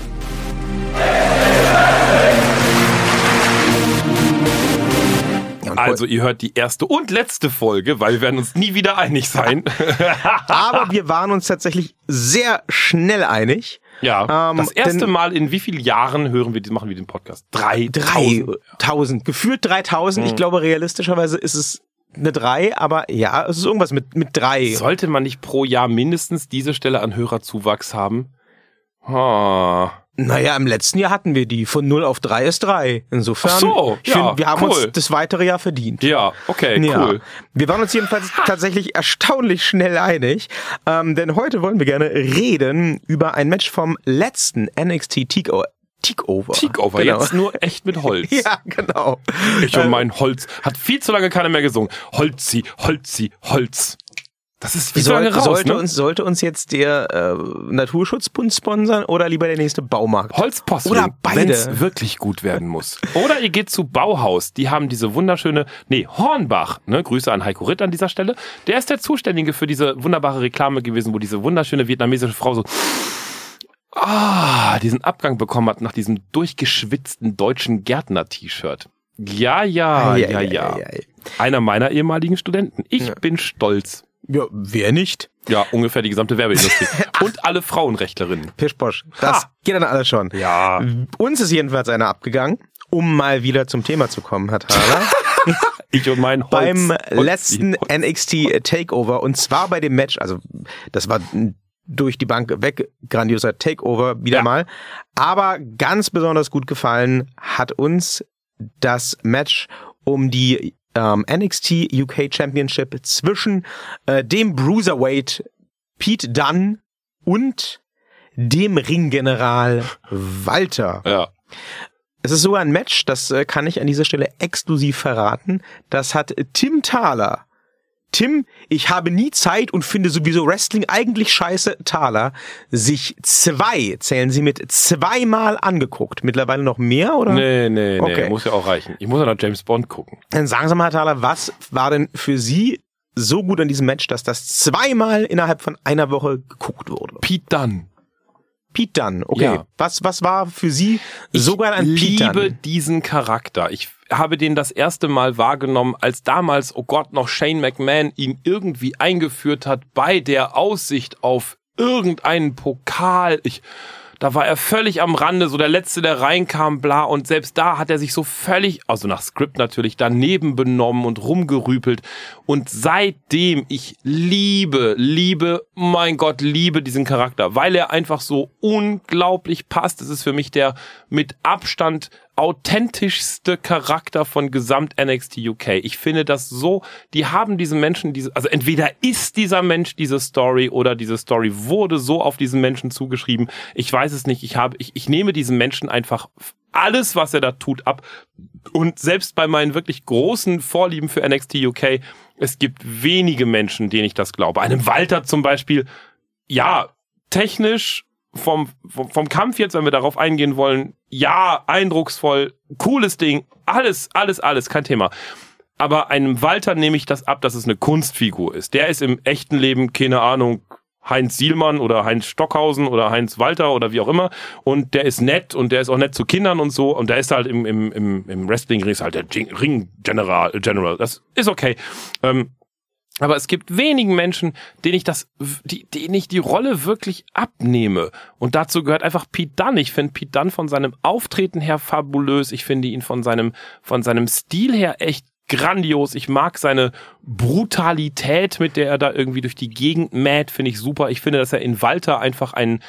Speaker 2: Also ihr hört die erste und letzte Folge, weil wir werden uns nie wieder einig sein. [laughs]
Speaker 1: Aber wir waren uns tatsächlich sehr schnell einig.
Speaker 2: ja.
Speaker 1: Ähm,
Speaker 2: das erste
Speaker 1: denn-
Speaker 2: Mal in wie vielen Jahren hören wir, machen wir den Podcast? Drei.
Speaker 1: 3000. Gefühlt 3000. Ich glaube, realistischerweise ist es eine 3, aber ja, es ist irgendwas mit, mit 3.
Speaker 2: Sollte man nicht pro Jahr mindestens diese Stelle an Hörerzuwachs haben? Ha.
Speaker 1: Naja, im letzten Jahr hatten wir die. Von 0 auf 3 ist 3. Insofern,
Speaker 2: Ach so,
Speaker 1: ich
Speaker 2: ja,
Speaker 1: find, wir haben
Speaker 2: cool.
Speaker 1: uns das weitere Jahr verdient.
Speaker 2: Ja, okay,
Speaker 1: Ja.
Speaker 2: cool.
Speaker 1: Wir waren uns jedenfalls tatsächlich erstaunlich schnell einig, ähm, denn heute wollen wir gerne reden über ein Match vom letzten NXT Takeover.
Speaker 2: Takeover.
Speaker 1: Genau.
Speaker 2: jetzt nur echt mit Holz. [laughs]
Speaker 1: Ja, genau.
Speaker 2: Ich und mein Holz. Hat viel zu lange keiner mehr gesungen. Holzi, Holzi, Holz. Das ist viel zu
Speaker 1: Soll,
Speaker 2: lange raus,
Speaker 1: sollte,
Speaker 2: ne?
Speaker 1: uns, sollte uns jetzt der äh, Naturschutzbund sponsern oder lieber der nächste Baumarkt?
Speaker 2: Holzposten,
Speaker 1: Oder beide.
Speaker 2: wenn's wirklich gut werden muss. Oder ihr geht zu Bauhaus, die haben diese wunderschöne, nee, Hornbach, ne, Grüße an Heiko Ritt an dieser Stelle. Der ist der Zuständige für diese wunderbare Reklame gewesen, wo diese wunderschöne vietnamesische Frau so ah, diesen Abgang bekommen hat nach diesem durchgeschwitzten deutschen Gärtner-T-Shirt. Ja, ja,
Speaker 1: Ei,
Speaker 2: ja,
Speaker 1: ei,
Speaker 2: ja.
Speaker 1: ei, ei.
Speaker 2: Einer meiner ehemaligen Studenten. Ich bin stolz.
Speaker 1: Ja, wer nicht?
Speaker 2: Ja, ungefähr die gesamte Werbeindustrie. [laughs] Und alle Frauenrechtlerinnen.
Speaker 1: Pischposch. Das
Speaker 2: Ha.
Speaker 1: geht dann alles schon.
Speaker 2: Ja.
Speaker 1: Uns ist jedenfalls einer abgegangen, um mal wieder zum Thema zu kommen, Herr Thaler. [laughs]
Speaker 2: Ich und mein Holz.
Speaker 1: beim letzten
Speaker 2: Holz.
Speaker 1: NXT Takeover und zwar bei dem Match, also das war ein durch die Bank weg grandioser Takeover wieder
Speaker 2: Ja.
Speaker 1: mal, aber ganz besonders gut gefallen hat uns das Match um die ähm, NXT UK Championship zwischen äh, dem Bruiserweight Pete Dunne und dem Ringgeneral [laughs] Walter.
Speaker 2: Ja.
Speaker 1: Es ist sogar ein Match, das äh, kann ich an dieser Stelle exklusiv verraten. Das hat Tim Thaler. Tim, ich habe nie Zeit und finde sowieso Wrestling eigentlich scheiße, Thaler, sich zwei, zählen Sie mit, zweimal angeguckt. Mittlerweile noch mehr, oder?
Speaker 2: Nee, nee, nee,
Speaker 1: Okay.
Speaker 2: muss ja auch reichen. Ich muss ja noch James Bond gucken.
Speaker 1: Dann sagen Sie mal, Herr Thaler, was war denn für Sie so gut an diesem Match, dass das zweimal innerhalb von einer Woche geguckt wurde?
Speaker 2: Pete Dunne.
Speaker 1: Pete Dunne, okay.
Speaker 2: Ja.
Speaker 1: Was, was war für Sie sogar ein
Speaker 2: ich
Speaker 1: Pete
Speaker 2: liebe
Speaker 1: Dunne?
Speaker 2: diesen Charakter. Ich habe den das erste Mal wahrgenommen, als damals, oh Gott, noch Shane McMahon ihn irgendwie eingeführt hat bei der Aussicht auf irgendeinen Pokal. Ich, da war er völlig am Rande, so der Letzte, der reinkam, bla. Und selbst da hat er sich so völlig, also nach Skript natürlich, daneben benommen und rumgerüpelt. Und seitdem, ich liebe, liebe, mein Gott, liebe diesen Charakter, weil er einfach so unglaublich passt. Es ist für mich der mit Abstand authentischste Charakter von gesamt NXT UK. Ich finde das so, die haben diesen Menschen diese, also entweder ist dieser Mensch diese Story oder diese Story wurde so auf diesen Menschen zugeschrieben. Ich weiß es nicht. Ich habe, ich, ich nehme diesen Menschen einfach alles, was er da tut, ab. Und selbst bei meinen wirklich großen Vorlieben für NXT UK, es gibt wenige Menschen, denen ich das glaube. Einem Walter zum Beispiel, ja, technisch vom, vom, vom Kampf jetzt, wenn wir darauf eingehen wollen, ja, eindrucksvoll, cooles Ding, alles, alles, alles, kein Thema. Aber einem Walter nehme ich das ab, dass es eine Kunstfigur ist. Der ist im echten Leben, keine Ahnung, Heinz Sielmann oder Heinz Stockhausen oder Heinz Walter oder wie auch immer. Und der ist nett und der ist auch nett zu Kindern und so. Und der ist halt im, im, im, im Wrestling-Ring halt der Ring General, General. Das ist okay. Ähm, aber es gibt wenigen Menschen, denen ich das, die, denen ich die Rolle wirklich abnehme. Und dazu gehört einfach Pete Dunn. Ich finde Pete Dunn von seinem Auftreten her fabulös. Ich finde ihn von seinem, von seinem Stil her echt grandios. Ich mag seine Brutalität, mit der er da irgendwie durch die Gegend mäht, finde ich super. Ich finde, dass er in Walter einfach einen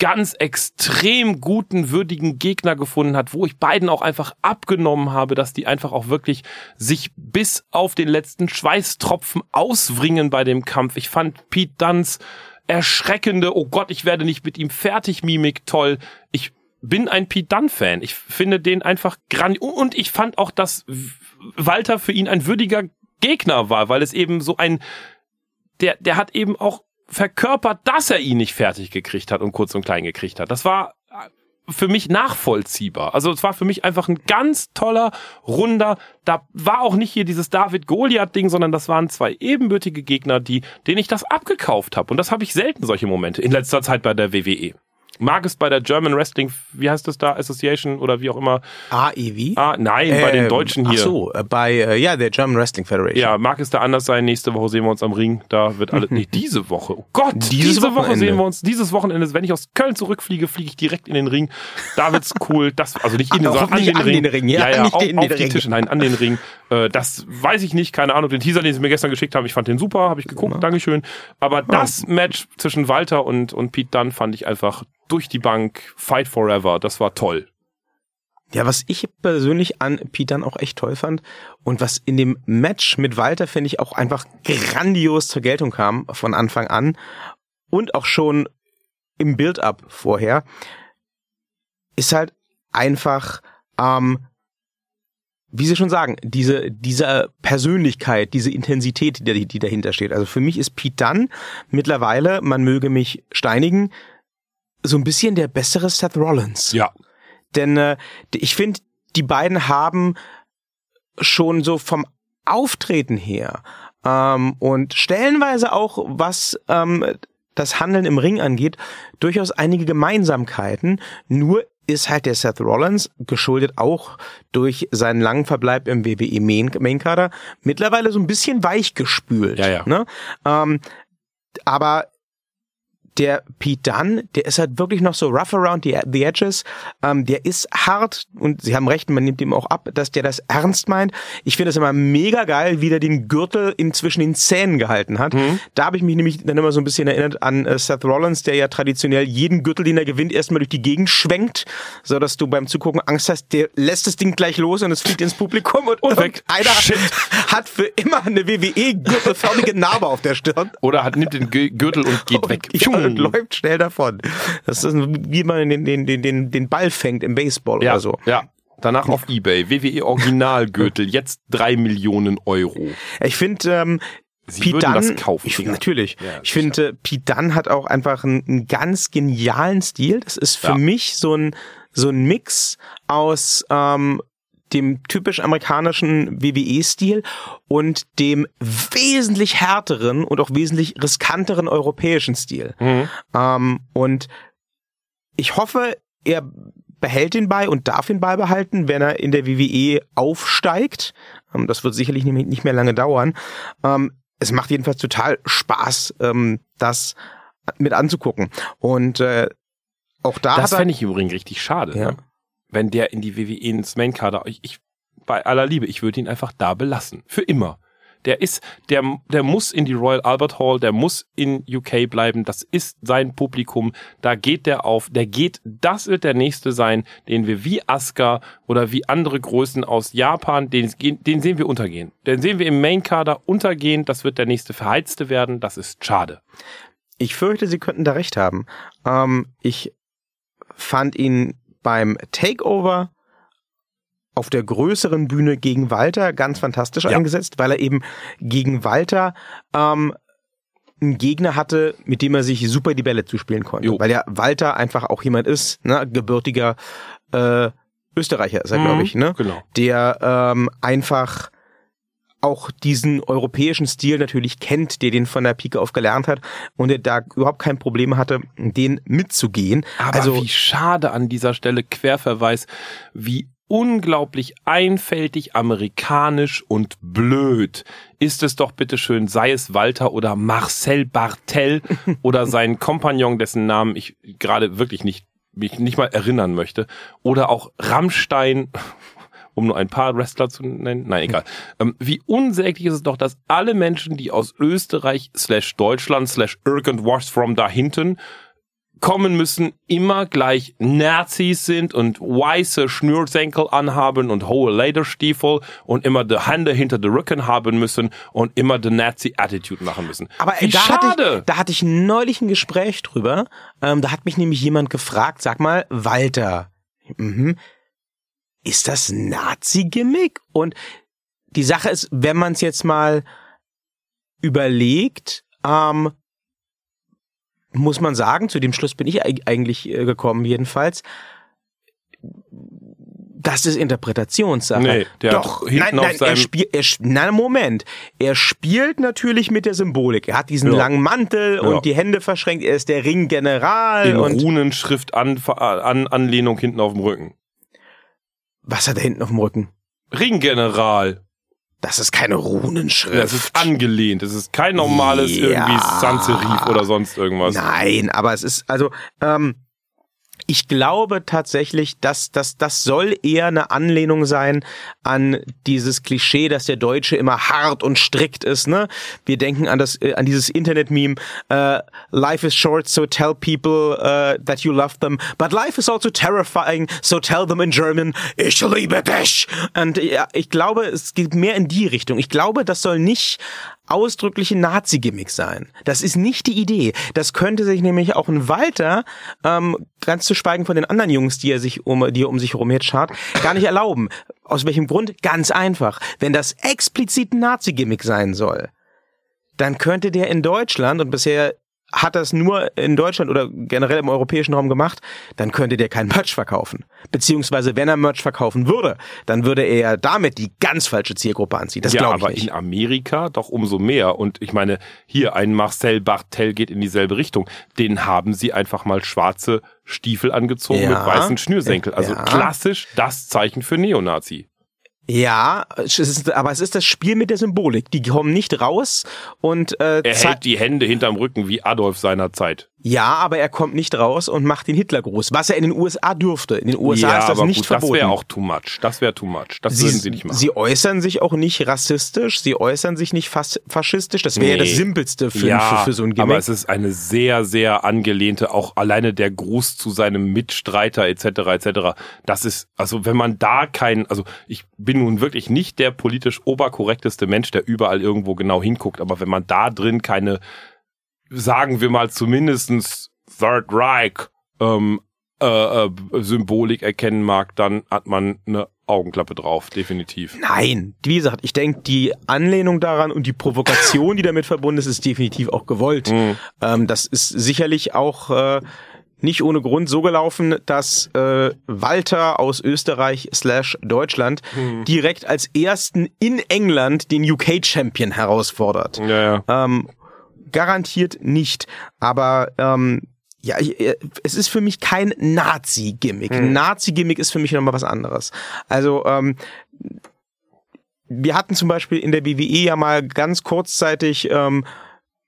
Speaker 2: ganz extrem guten, würdigen Gegner gefunden hat, wo ich beiden auch einfach abgenommen habe, dass die einfach auch wirklich sich bis auf den letzten Schweißtropfen auswringen bei dem Kampf. Ich fand Pete Dunns erschreckende, oh Gott, ich werde nicht mit ihm fertig, Mimik toll. Ich bin ein Pete Dunn-Fan. Ich finde den einfach grandios. Und ich fand auch, dass Walter für ihn ein würdiger Gegner war, weil es eben so ein, der, der hat eben auch verkörpert, dass er ihn nicht fertig gekriegt hat und kurz und klein gekriegt hat. Das war für mich nachvollziehbar. Also es war für mich einfach ein ganz toller, runder, da war auch nicht hier dieses David-Goliath-Ding, sondern das waren zwei ebenbürtige Gegner, die, denen ich das abgekauft habe. Und das habe ich selten, solche Momente, in letzter Zeit bei der WWE mag es bei der German Wrestling, wie heißt das da, Association oder wie auch immer?
Speaker 1: AEW?
Speaker 2: Ah, nein, äh, bei den ähm, Deutschen hier.
Speaker 1: Ach so, äh, bei, äh, ja, der German Wrestling Federation.
Speaker 2: Ja, mag es da anders sein. Nächste Woche sehen wir uns am Ring. Da wird alles, [laughs] nee, diese Woche. Oh Gott,
Speaker 1: dieses diese Woche
Speaker 2: sehen wir uns. Dieses Wochenende, wenn ich aus Köln zurückfliege, fliege ich direkt in den Ring. Da wird's [laughs] cool. Das, also nicht in den, sondern an den, an Ring. den Ring. Ja, ja, ja nicht auf, in den auf Ring. die Tische, nein, an den Ring. Äh, das weiß ich nicht, keine Ahnung. Den Teaser, den sie mir gestern geschickt haben, ich fand den super, habe ich geguckt, ja. Dankeschön. Aber das Match zwischen Walter und, und Pete Dunn fand ich einfach durch die Bank, Fight Forever, das war toll.
Speaker 1: Ja, was ich persönlich an Pete dann auch echt toll fand und was in dem Match mit Walter, finde ich, auch einfach grandios zur Geltung kam von Anfang an und auch schon im Build-up vorher, ist halt einfach, ähm, wie Sie schon sagen, diese, diese Persönlichkeit, diese Intensität, die, die dahinter steht. Also für mich ist Pete Dunn mittlerweile, man möge mich steinigen, so ein bisschen der bessere Seth Rollins.
Speaker 2: Ja.
Speaker 1: Denn äh, ich finde, die beiden haben schon so vom Auftreten her ähm, und stellenweise auch was ähm, das Handeln im Ring angeht, durchaus einige Gemeinsamkeiten. Nur ist halt der Seth Rollins, geschuldet auch durch seinen langen Verbleib im WWE Main, Main Kader, mittlerweile so ein bisschen weichgespült.
Speaker 2: Ja, ja.
Speaker 1: Ne? Ähm, aber der Pete Dunn, der ist halt wirklich noch so rough around the, the edges. Ähm, der ist hart und sie haben recht, man nimmt ihm auch ab, dass der das ernst meint. Ich finde es immer mega geil, wie der den Gürtel inzwischen den Zähnen gehalten hat. Mhm. Da habe ich mich nämlich dann immer so ein bisschen erinnert an äh, Seth Rollins, der ja traditionell jeden Gürtel, den er gewinnt, erstmal durch die Gegend schwenkt, so dass du beim Zugucken Angst hast, der lässt das Ding gleich los und es fliegt ins Publikum und,
Speaker 2: und weg.
Speaker 1: einer Shit. [laughs] hat für immer eine WWE gürtelförmige Narbe auf der Stirn.
Speaker 2: Oder hat nimmt den Gürtel und geht [laughs] weg.
Speaker 1: Ja, und läuft schnell davon. Das ist wie man den, den, den, den, Ball fängt im Baseball
Speaker 2: ja,
Speaker 1: oder so.
Speaker 2: Ja. Danach auf Ebay. WWE Originalgürtel. [laughs] Jetzt drei Millionen Euro.
Speaker 1: Ich finde, ähm,
Speaker 2: Sie Pete Dunn, das kaufen.
Speaker 1: Ich, natürlich. Ja, ich finde, Pete Dunn hat auch einfach einen, einen ganz genialen Stil. Das ist für ja. mich so ein, so ein Mix aus ähm, dem typisch amerikanischen WWE-Stil und dem wesentlich härteren und auch wesentlich riskanteren europäischen Stil. Mhm. Ähm, und ich hoffe, er behält ihn bei und darf ihn beibehalten, wenn er in der WWE aufsteigt. Ähm, das wird sicherlich nicht mehr lange dauern. Ähm, es macht jedenfalls total Spaß, ähm, das mit anzugucken. Und äh, auch da.
Speaker 2: Das fände ich übrigens richtig schade. Ja. Ne? Wenn der in die WWE ins Main-Kader, ich, ich, bei aller Liebe, ich würde ihn einfach da belassen. Für immer. Der ist, der, der muss in die Royal Albert Hall, der muss in UK bleiben. Das ist sein Publikum. Da geht der auf. Der geht, das wird der nächste sein, den wir wie Asuka oder wie andere Größen aus Japan, den, den sehen wir untergehen. Den sehen wir im Main-Kader untergehen. Das wird der nächste Verheizte werden. Das ist schade.
Speaker 1: Ich fürchte, Sie könnten da recht haben. Ähm, ich fand ihn beim Takeover auf der größeren Bühne gegen Walter ganz fantastisch ja. eingesetzt, weil er eben gegen Walter ähm, einen Gegner hatte, mit dem er sich super die Bälle zuspielen konnte. Jo. Weil der Walter einfach auch jemand ist, ne, gebürtiger äh, Österreicher ist er, mhm, glaube ich, ne?
Speaker 2: Genau.
Speaker 1: Der ähm, einfach auch diesen europäischen Stil natürlich kennt, der den von der Pike auf gelernt hat und der da überhaupt kein Problem hatte, den mitzugehen.
Speaker 2: Aber also, wie schade an dieser Stelle Querverweis, wie unglaublich einfältig, amerikanisch und blöd ist es doch bitteschön, sei es Walter oder Marcel Bartel [laughs] oder sein Kompagnon, dessen Namen ich gerade wirklich nicht mich nicht mal erinnern möchte, oder auch Rammstein, um nur ein paar Wrestler zu nennen. Nein, egal. [laughs] Ähm, wie unsäglich ist es doch, dass alle Menschen, die aus Österreich slash Deutschland slash irgendwas from da hinten kommen müssen, immer gleich Nazis sind und weiße Schnürsenkel anhaben und hohe Lederstiefel und immer die Hände hinter den Rücken haben müssen und immer die Nazi-Attitude machen müssen.
Speaker 1: Aber Wie da, schade. Hatte ich, da hatte ich neulich ein Gespräch drüber. Ähm, da hat mich nämlich jemand gefragt, sag mal, Walter, mhm, ist das Nazi-Gimmick? Und die Sache ist, wenn man es jetzt mal überlegt, ähm, muss man sagen, zu dem Schluss bin ich eigentlich äh, gekommen jedenfalls, das ist Interpretationssache. Nee,
Speaker 2: der Doch, hat
Speaker 1: nein, nein, er spielt, er, nein, Moment. Er spielt natürlich mit der Symbolik. Er hat diesen ja. langen Mantel ja. und die Hände verschränkt. Er ist der Ringgeneral.
Speaker 2: In und Runenschrift an, an, Anlehnung hinten auf dem Rücken.
Speaker 1: Was hat er hinten auf dem Rücken?
Speaker 2: Ringgeneral.
Speaker 1: Das ist keine Runenschrift. Das
Speaker 2: ist angelehnt. Das ist kein normales ja. irgendwie Sans-Serif oder sonst irgendwas.
Speaker 1: Nein, aber es ist, also, ähm, ich glaube tatsächlich, dass, dass das soll eher eine Anlehnung sein an dieses Klischee, dass der Deutsche immer hart und strikt ist. Ne? Wir denken an das, äh, an dieses Internet-Meme: uh, "Life is short, so tell people uh, that you love them, but life is also terrifying, so tell them in German: Ich liebe dich." Und ja, ich glaube, es geht mehr in die Richtung. Ich glaube, das soll nicht ausdrückliche Nazi-Gimmick sein. Das ist nicht die Idee. Das könnte sich nämlich auch ein Walter, ähm, ganz zu schweigen von den anderen Jungs, die er sich um, die er um sich herum jetzt schart, gar nicht erlauben. Aus welchem Grund? Ganz einfach. Wenn das explizit ein Nazi-Gimmick sein soll, dann könnte der in Deutschland, und bisher hat das nur in Deutschland oder generell im europäischen Raum gemacht, dann könnte der kein Merch verkaufen. Beziehungsweise wenn er Merch verkaufen würde, dann würde er damit die ganz falsche Zielgruppe anziehen. Das ja, glaube ich aber nicht.
Speaker 2: in Amerika doch umso mehr. Und ich meine, hier ein Marcel Bartel geht in dieselbe Richtung. Den haben sie einfach mal schwarze Stiefel angezogen ja, mit weißen Schnürsenkel. Also ja. klassisch das Zeichen für Neonazi.
Speaker 1: Ja, es ist, aber es ist das Spiel mit der Symbolik. Die kommen nicht raus und äh,
Speaker 2: er hält die Hände hinterm Rücken wie Adolf seiner Zeit.
Speaker 1: Ja, aber er kommt nicht raus und macht den Hitlergruß, was er in den USA dürfte. In den USA ja, ist das aber nicht gut, verboten.
Speaker 2: Das wäre auch too much. Das wäre too much. Das sie, würden sie nicht machen.
Speaker 1: Sie äußern sich auch nicht rassistisch, sie äußern sich nicht fas faschistisch. Das wäre nee. ja das Simpelste für, ja, für, für so ein Gimmick.
Speaker 2: Aber es ist eine sehr, sehr angelehnte, auch alleine der Gruß zu seinem Mitstreiter etc. etc. Das ist, also wenn man da kein, also ich bin nun wirklich nicht der politisch oberkorrekteste Mensch, der überall irgendwo genau hinguckt, aber wenn man da drin keine sagen wir mal zumindestens Third Reich ähm, äh, äh, Symbolik erkennen mag, dann hat man eine Augenklappe drauf, definitiv.
Speaker 1: Nein, wie gesagt, ich denke, die Anlehnung daran und die Provokation, die damit verbunden ist, ist definitiv auch gewollt. Mhm. Ähm, das ist sicherlich auch äh, nicht ohne Grund so gelaufen, dass äh, Walter aus Österreich slash Deutschland mhm. direkt als ersten in England den UK-Champion herausfordert.
Speaker 2: Ja, ja.
Speaker 1: Ähm, garantiert nicht. Aber ähm, ja, ich, äh, es ist für mich kein Nazi-Gimmick. Hm. Nazi-Gimmick ist für mich nochmal was anderes. Also, ähm, wir hatten zum Beispiel in der WWE ja mal ganz kurzzeitig ähm,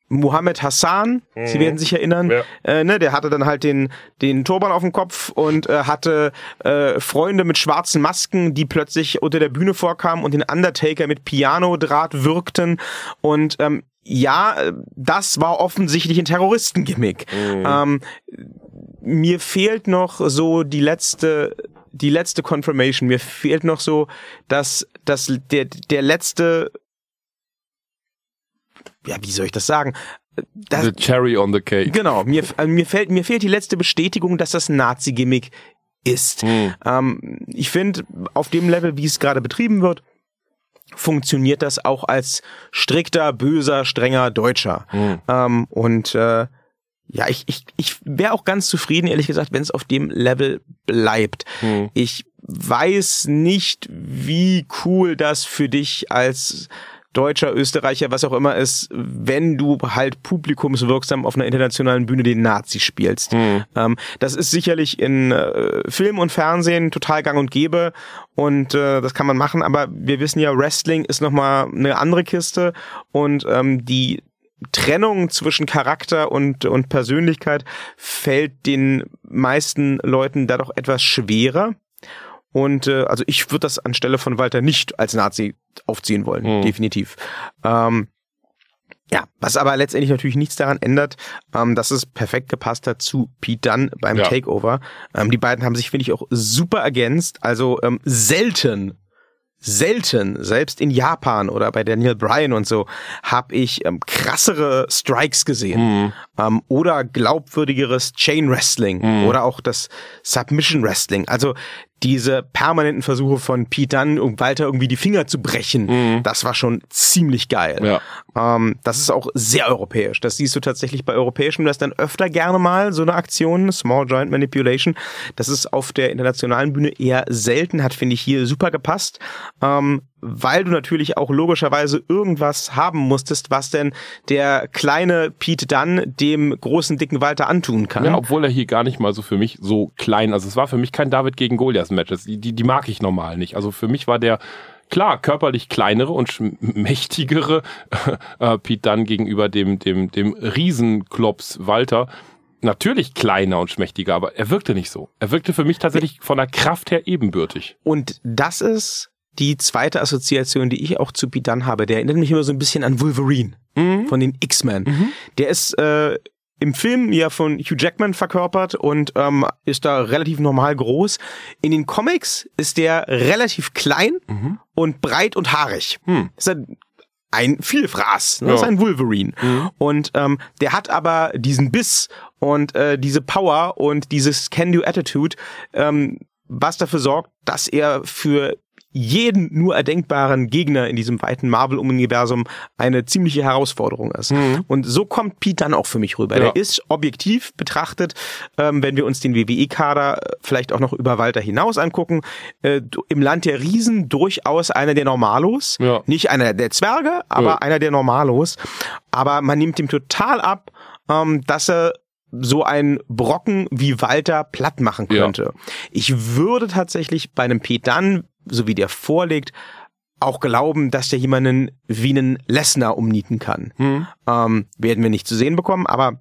Speaker 1: Mohammed Hassan, Sie werden sich erinnern,
Speaker 2: Ja.
Speaker 1: äh, ne, der hatte dann halt den, den Turban auf dem Kopf und äh, hatte äh, Freunde mit schwarzen Masken, die plötzlich unter der Bühne vorkamen und den Undertaker mit Pianodraht wirkten und ähm, ja, äh, das war offensichtlich ein Terroristengimmick. Ähm, mir fehlt noch so die letzte die letzte Confirmation. Mir fehlt noch so, dass dass der der letzte ja, wie soll ich das sagen? Das,
Speaker 2: The cherry on the cake.
Speaker 1: genau, mir äh, mir fällt mir fehlt die letzte Bestätigung, dass das Nazi-Gimmick ist.
Speaker 2: Hm.
Speaker 1: Ähm, ich finde, auf dem Level, wie es gerade betrieben wird, funktioniert das auch als strikter, böser, strenger Deutscher.
Speaker 2: Hm.
Speaker 1: Ähm, und äh, ja, ich, ich, ich wäre auch ganz zufrieden, ehrlich gesagt, wenn es auf dem Level bleibt.
Speaker 2: Hm.
Speaker 1: Ich weiß nicht, wie cool das für dich als Deutscher, Österreicher, was auch immer ist, wenn du halt publikumswirksam auf einer internationalen Bühne den Nazi spielst. Ähm, das ist sicherlich in äh, Film und Fernsehen total gang und gäbe und äh, das kann man machen, aber wir wissen ja, Wrestling ist nochmal eine andere Kiste und ähm, die Trennung zwischen Charakter und, und Persönlichkeit fällt den meisten Leuten da doch etwas schwerer. Und äh, also ich würde das anstelle von Walter nicht als Nazi aufziehen wollen,
Speaker 2: Mhm.
Speaker 1: definitiv. Ähm, ja, was aber letztendlich natürlich nichts daran ändert, ähm, dass es perfekt gepasst hat zu Pete Dunne beim
Speaker 2: Ja.
Speaker 1: Takeover. Ähm, die beiden haben sich, finde ich, auch super ergänzt. Also ähm, selten, selten, selbst in Japan oder bei Daniel Bryan und so, habe ich ähm, krassere Strikes gesehen
Speaker 2: Hm.
Speaker 1: ähm, oder glaubwürdigeres Chain Wrestling oder auch das Submission Wrestling. Also diese permanenten Versuche von Pete Dunne, um Walter irgendwie die Finger zu brechen, das war schon ziemlich geil.
Speaker 2: Ja.
Speaker 1: Ähm, das ist auch sehr europäisch. Das siehst du tatsächlich bei europäischen Wrestlern öfter gerne mal, so eine Aktion, Small Joint Manipulation. Das ist auf der internationalen Bühne eher selten, hat, finde ich, hier super gepasst. Ähm, weil du natürlich auch logischerweise irgendwas haben musstest, was denn der kleine Pete Dunne dem großen, dicken Walter antun kann.
Speaker 2: Ja, obwohl er hier gar nicht mal so für mich so klein, also es war für mich kein David gegen Goliath Match, Das- die, die, mag ich normal nicht. Also für mich war der klar körperlich kleinere und mächtigere [laughs] äh, Pete Dunne gegenüber dem dem dem Riesenklops Walter natürlich kleiner und schmächtiger, aber er wirkte nicht so. Er wirkte für mich tatsächlich von der Kraft her ebenbürtig.
Speaker 1: Und das ist die zweite Assoziation, die ich auch zu Dunne habe. Der erinnert mich immer so ein bisschen an Wolverine von den X-Men. Der ist äh, im Film ja von Hugh Jackman verkörpert und ähm, ist da relativ normal groß. In den Comics ist der relativ klein und breit und haarig. Ist ein, ein Vielfraß, ne?
Speaker 2: Ja.
Speaker 1: ist ein Wolverine. Und ähm, der hat aber diesen Biss und äh, diese Power und dieses Can-Do-Attitude, ähm, was dafür sorgt, dass er für jeden nur erdenkbaren Gegner in diesem weiten Marvel-Universum eine ziemliche Herausforderung ist. Und so kommt Pete dann auch für mich rüber.
Speaker 2: Ja.
Speaker 1: Der ist objektiv betrachtet, ähm, wenn wir uns den WWE-Kader äh, vielleicht auch noch über Walter hinaus angucken, äh, im Land der Riesen durchaus einer der Normalos.
Speaker 2: Ja.
Speaker 1: Nicht einer der Zwerge, aber
Speaker 2: Ja.
Speaker 1: einer der Normalos. Aber man nimmt ihm total ab, ähm, dass er so ein Brocken wie Walter platt machen
Speaker 2: Ja.
Speaker 1: könnte. Ich würde tatsächlich bei einem Pete Dunne, so wie der vorliegt, auch glauben, dass der jemanden wie einen Lesnar umnieten kann.
Speaker 2: Hm.
Speaker 1: Ähm, werden wir nicht zu sehen bekommen, aber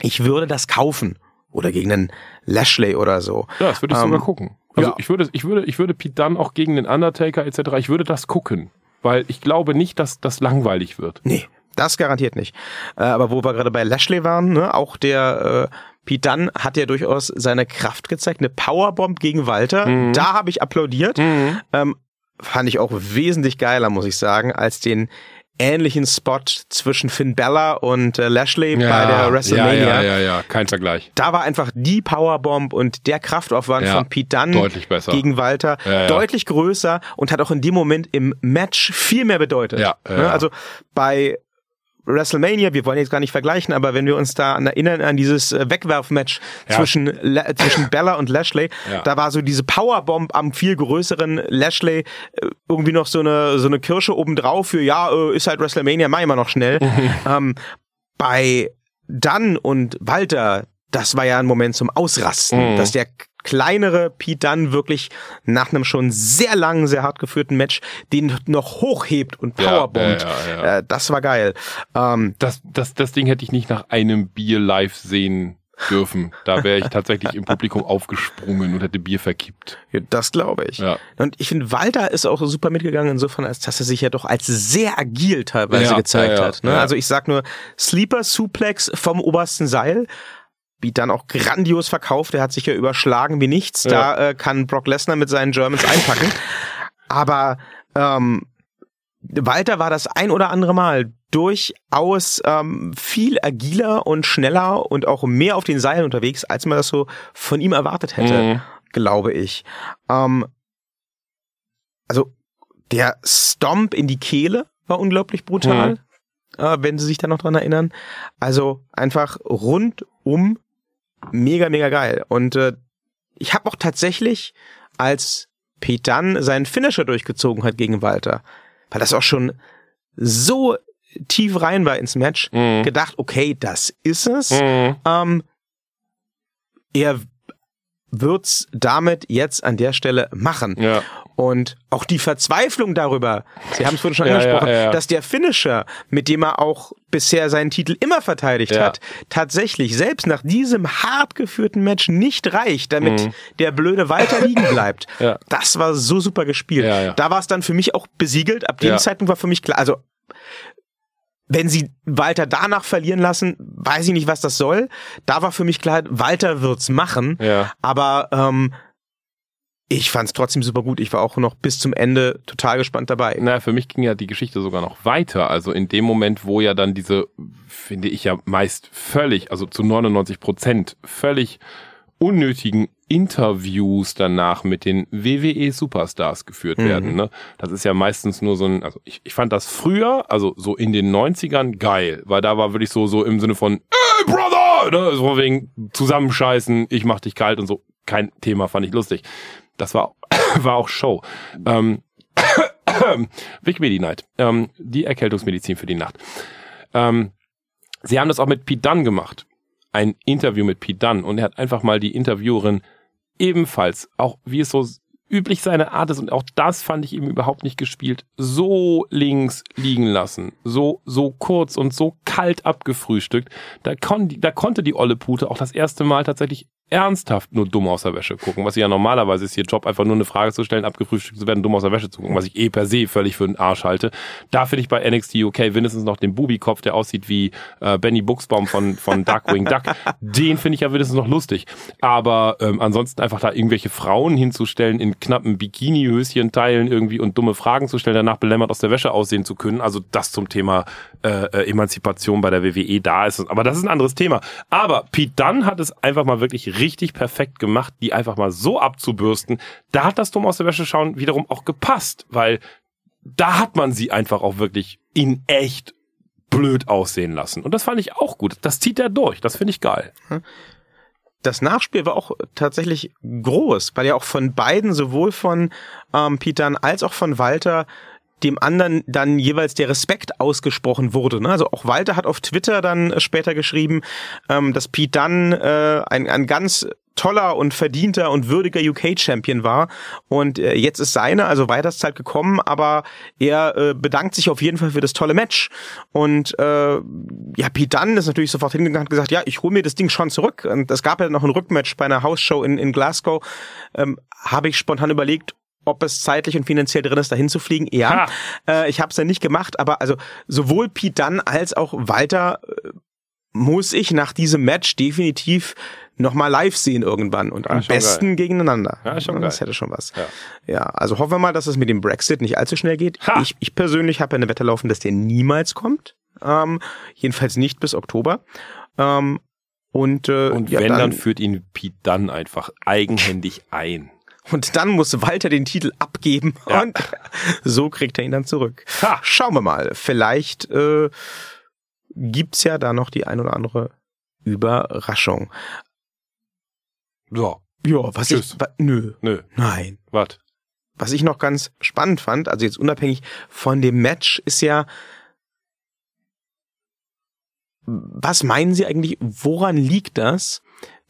Speaker 1: ich würde das kaufen. Oder gegen einen Lashley oder so.
Speaker 2: Ja, das würde ich
Speaker 1: Ähm,
Speaker 2: sogar gucken. Also
Speaker 1: ja.
Speaker 2: ich würde, ich würde, ich würde Pete Dunne auch gegen den Undertaker etc. Ich würde das gucken, weil ich glaube nicht, dass das langweilig wird.
Speaker 1: Nee, das garantiert nicht. Äh, aber wo wir gerade bei Lashley waren, ne, auch der äh, Pete Dunne hat ja durchaus seine Kraft gezeigt. Eine Powerbomb gegen Walter,
Speaker 2: Mhm.
Speaker 1: da habe ich applaudiert. Ähm, fand ich auch wesentlich geiler, muss ich sagen, als den ähnlichen Spot zwischen Finn Bella und äh, Lashley bei der WrestleMania.
Speaker 2: Ja, ja, ja, ja, kein Vergleich.
Speaker 1: Da war einfach die Powerbomb und der Kraftaufwand
Speaker 2: Ja,
Speaker 1: von Pete Dunne
Speaker 2: deutlich besser.
Speaker 1: gegen Walter
Speaker 2: Ja, ja.
Speaker 1: deutlich größer und hat auch in dem Moment im Match viel mehr bedeutet.
Speaker 2: Ja, ja,
Speaker 1: Ne?
Speaker 2: ja.
Speaker 1: Also bei WrestleMania, wir wollen jetzt gar nicht vergleichen, aber wenn wir uns da an erinnern an dieses äh, Wegwerfmatch
Speaker 2: Ja.
Speaker 1: zwischen La zwischen Bella und Lashley,
Speaker 2: Ja.
Speaker 1: da war so diese Powerbomb am viel größeren Lashley äh, irgendwie noch so eine so eine Kirsche obendrauf für ja, äh, ist halt WrestleMania, mach mal noch schnell. [laughs] ähm, bei Dunn und Walter, das war ja ein Moment zum Ausrasten,
Speaker 2: Mhm.
Speaker 1: dass der kleinere Pete dann wirklich nach einem schon sehr langen, sehr hart geführten Match den noch hochhebt und powerbombt.
Speaker 2: Ja, ja, ja,
Speaker 1: äh, das war geil. Ähm,
Speaker 2: Das, das, das Ding hätte ich nicht nach einem Bier live sehen dürfen. Da wäre ich [laughs] tatsächlich im Publikum aufgesprungen und hätte Bier verkippt.
Speaker 1: das glaube ich.
Speaker 2: Ja.
Speaker 1: Und ich finde, Walter ist auch super mitgegangen insofern, als dass er sich ja doch als sehr agil teilweise
Speaker 2: Ja,
Speaker 1: gezeigt
Speaker 2: ja,
Speaker 1: hat. Ne? Also ich sag nur Sleeper Suplex vom obersten Seil. Wie dann auch grandios verkauft. Er hat sich ja überschlagen wie nichts. Da äh, kann Brock Lesnar mit seinen Germans einpacken. Aber ähm, Walter war das ein oder andere Mal durchaus ähm, viel agiler und schneller und auch mehr auf den Seilen unterwegs, als man das so von ihm erwartet hätte,
Speaker 2: Mhm.
Speaker 1: glaube ich. Ähm, also der Stomp in die Kehle war unglaublich brutal, äh, wenn Sie sich da noch dran erinnern. Also einfach rundum mega, mega geil. Und äh, ich habe auch tatsächlich, als Pete Dunne seinen Finisher durchgezogen hat gegen Walter, weil das auch schon so tief rein war ins Match,
Speaker 2: Mhm.
Speaker 1: gedacht, okay, das ist es.
Speaker 2: Mhm.
Speaker 1: Ähm, er wird's damit jetzt an der Stelle machen.
Speaker 2: Ja.
Speaker 1: Und auch die Verzweiflung darüber, Sie haben es vorhin schon
Speaker 2: Ja,
Speaker 1: angesprochen,
Speaker 2: ja, ja.
Speaker 1: dass der Finisher, mit dem er auch bisher seinen Titel immer verteidigt hat, tatsächlich selbst nach diesem hart geführten Match nicht reicht, damit
Speaker 2: Mhm.
Speaker 1: der blöde Walter liegen [laughs] bleibt. Das war so super gespielt. Da war es dann für mich auch besiegelt. Ab dem. Zeitpunkt war für mich klar, also wenn sie Walter danach verlieren lassen, weiß ich nicht, was das soll. Da war für mich klar, Walter wird's machen.
Speaker 2: Ja.
Speaker 1: Aber ähm, ich fand's trotzdem super gut. Ich war auch noch bis zum Ende total gespannt dabei.
Speaker 2: Na, für mich ging ja die Geschichte sogar noch weiter. Also in dem Moment, wo ja dann diese, finde ich ja meist völlig, also zu 99 Prozent völlig unnötigen Interviews danach mit den WWE Superstars geführt
Speaker 1: Mhm.
Speaker 2: werden. Ne? Das ist ja meistens nur so ein, also ich, ich fand das früher, also so in den 90ern geil, weil da war wirklich so, so im Sinne von, ey Brother, ne? so wegen zusammenscheißen, ich mach dich kalt und so. Kein Thema, fand ich lustig. Das war, [coughs] war auch Show. Ähm, [coughs] Vic Medi Night, ähm, die Erkältungsmedizin für die Nacht. Ähm, sie haben das auch mit Pete Dunne gemacht. Ein Interview mit Pete Dunne und er hat einfach mal die Interviewerin ebenfalls, auch wie es so üblich seine Art ist und auch das fand ich eben überhaupt nicht gespielt, so links liegen lassen, so so kurz und so kalt abgefrühstückt. Da, kon, da konnte die olle Pute auch das erste Mal tatsächlich ernsthaft nur dumm aus der Wäsche gucken, was ja normalerweise ist, ihr Job einfach nur eine Frage zu stellen, abgefrühstückt zu werden, dumm aus der Wäsche zu gucken, was ich eh per se völlig für den Arsch halte. Da finde ich bei NXT UK wenigstens noch den Bubikopf, der aussieht wie äh, Benny Buchsbaum von, von Darkwing Duck. [laughs] Den finde ich ja wenigstens noch lustig. Aber ähm, ansonsten einfach da irgendwelche Frauen hinzustellen, in knappen Bikini-Höschen teilen irgendwie und dumme Fragen zu stellen, danach belämmert aus der Wäsche aussehen zu können. Also das zum Thema äh, äh, Emanzipation bei der WWE, da ist es. Aber das ist ein anderes Thema. Aber Pete Dunne hat es einfach mal wirklich richtig perfekt gemacht, die einfach mal so abzubürsten. Da hat das dumm aus der Wäsche schauen wiederum auch gepasst, weil da hat man sie einfach auch wirklich in echt blöd aussehen lassen. Und das fand ich auch gut. Das zieht er durch. Das finde ich geil.
Speaker 1: Das Nachspiel war auch tatsächlich groß, weil ja auch von beiden, sowohl von ähm, Petern als auch von Walter, dem anderen dann jeweils der Respekt ausgesprochen wurde. Ne? Also auch Walter hat auf Twitter dann äh, später geschrieben, ähm, dass Pete Dunn äh, ein, ein ganz toller und verdienter und würdiger UK-Champion war. Und äh, jetzt ist seine, also Walters Zeit gekommen, aber er äh, bedankt sich auf jeden Fall für das tolle Match. Und äh, ja, Pete Dunne ist natürlich sofort hingegangen und gesagt, ja, ich hole mir das Ding schon zurück. Und es gab ja noch ein Rückmatch bei einer Hausshow in, in Glasgow. Ähm, Habe ich spontan überlegt, ob es zeitlich und finanziell drin ist, dahin zu fliegen. Ja, äh, ich habe es ja nicht gemacht, aber also sowohl Pete Dunne als auch Walter äh, muss ich nach diesem Match definitiv nochmal live sehen irgendwann und am
Speaker 2: schon
Speaker 1: besten gegeneinander.
Speaker 2: Ja, schon
Speaker 1: das
Speaker 2: geil.
Speaker 1: hätte schon was.
Speaker 2: Ja.
Speaker 1: Ja. also hoffen wir mal, dass es mit dem Brexit nicht allzu schnell geht.
Speaker 2: Ha!
Speaker 1: Ich, ich persönlich habe ja eine Wette laufen, dass der niemals kommt. Ähm, jedenfalls nicht bis Oktober. Ähm, und äh,
Speaker 2: Und
Speaker 1: ja,
Speaker 2: wenn, dann,
Speaker 1: dann,
Speaker 2: führt ihn Pete Dunne einfach eigenhändig ein.
Speaker 1: Und dann muss Walter den Titel abgeben
Speaker 2: Ja.
Speaker 1: und [laughs] so kriegt er ihn dann zurück.
Speaker 2: Ha!
Speaker 1: Schauen wir mal. Vielleicht äh, gibt's ja da noch die ein oder andere Überraschung.
Speaker 2: Ja,
Speaker 1: Ja, was
Speaker 2: Tschüss.
Speaker 1: ich, wa, nö,
Speaker 2: nö,
Speaker 1: nein.
Speaker 2: was?
Speaker 1: Was ich noch ganz spannend fand, also jetzt unabhängig von dem Match, ist ja, was meinen Sie eigentlich, woran liegt das,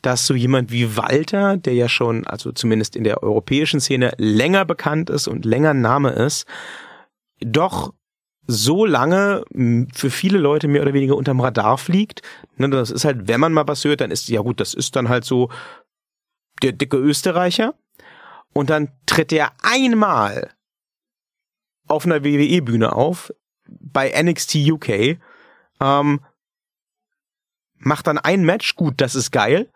Speaker 1: dass so jemand wie Walter, der ja schon, also zumindest in der europäischen Szene, länger bekannt ist und länger Name ist, doch so lange für viele Leute mehr oder weniger unterm Radar fliegt. Ne, das ist halt, wenn man mal was hört, dann ist, ja gut, das ist dann halt so der dicke Österreicher. Und dann tritt er einmal auf einer WWE-Bühne auf, bei NXT UK, ähm, macht dann ein Match, gut, das ist geil,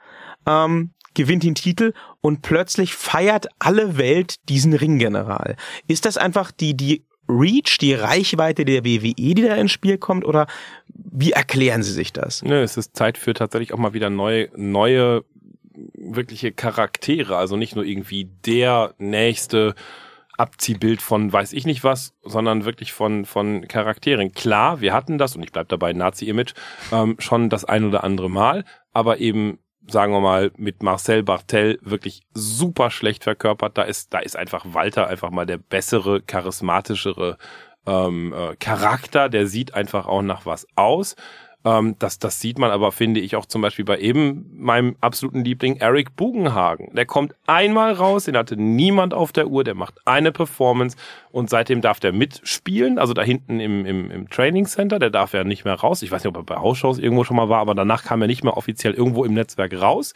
Speaker 1: ähm, gewinnt den Titel und plötzlich feiert alle Welt diesen Ringgeneral. Ist das einfach die, die Reach, die Reichweite der WWE, die da ins Spiel kommt, oder wie erklären Sie sich das?
Speaker 2: Nö, es ist Zeit für tatsächlich auch mal wieder neue, neue wirkliche Charaktere, also nicht nur irgendwie der nächste Abziehbild von weiß ich nicht was, sondern wirklich von, von Charakteren. Klar, wir hatten das, und ich bleib dabei Nazi-Image, ähm, schon das ein oder andere Mal, aber eben sagen wir mal, mit Marcel Bartel wirklich super schlecht verkörpert. Da ist, da ist einfach Walter einfach mal der bessere, charismatischere ähm, äh, Charakter. Der sieht einfach auch nach was aus. Ähm, das, das sieht man aber, finde ich, auch zum Beispiel bei eben meinem absoluten Liebling Eric Bugenhagen. Der kommt einmal raus, den hatte niemand auf der Uhr, der macht eine Performance und seitdem darf der mitspielen, also da hinten im, im, im Training Center, der darf ja nicht mehr raus. Ich weiß nicht, ob er bei Hausshows irgendwo schon mal war, aber danach kam er nicht mehr offiziell irgendwo im Netzwerk raus.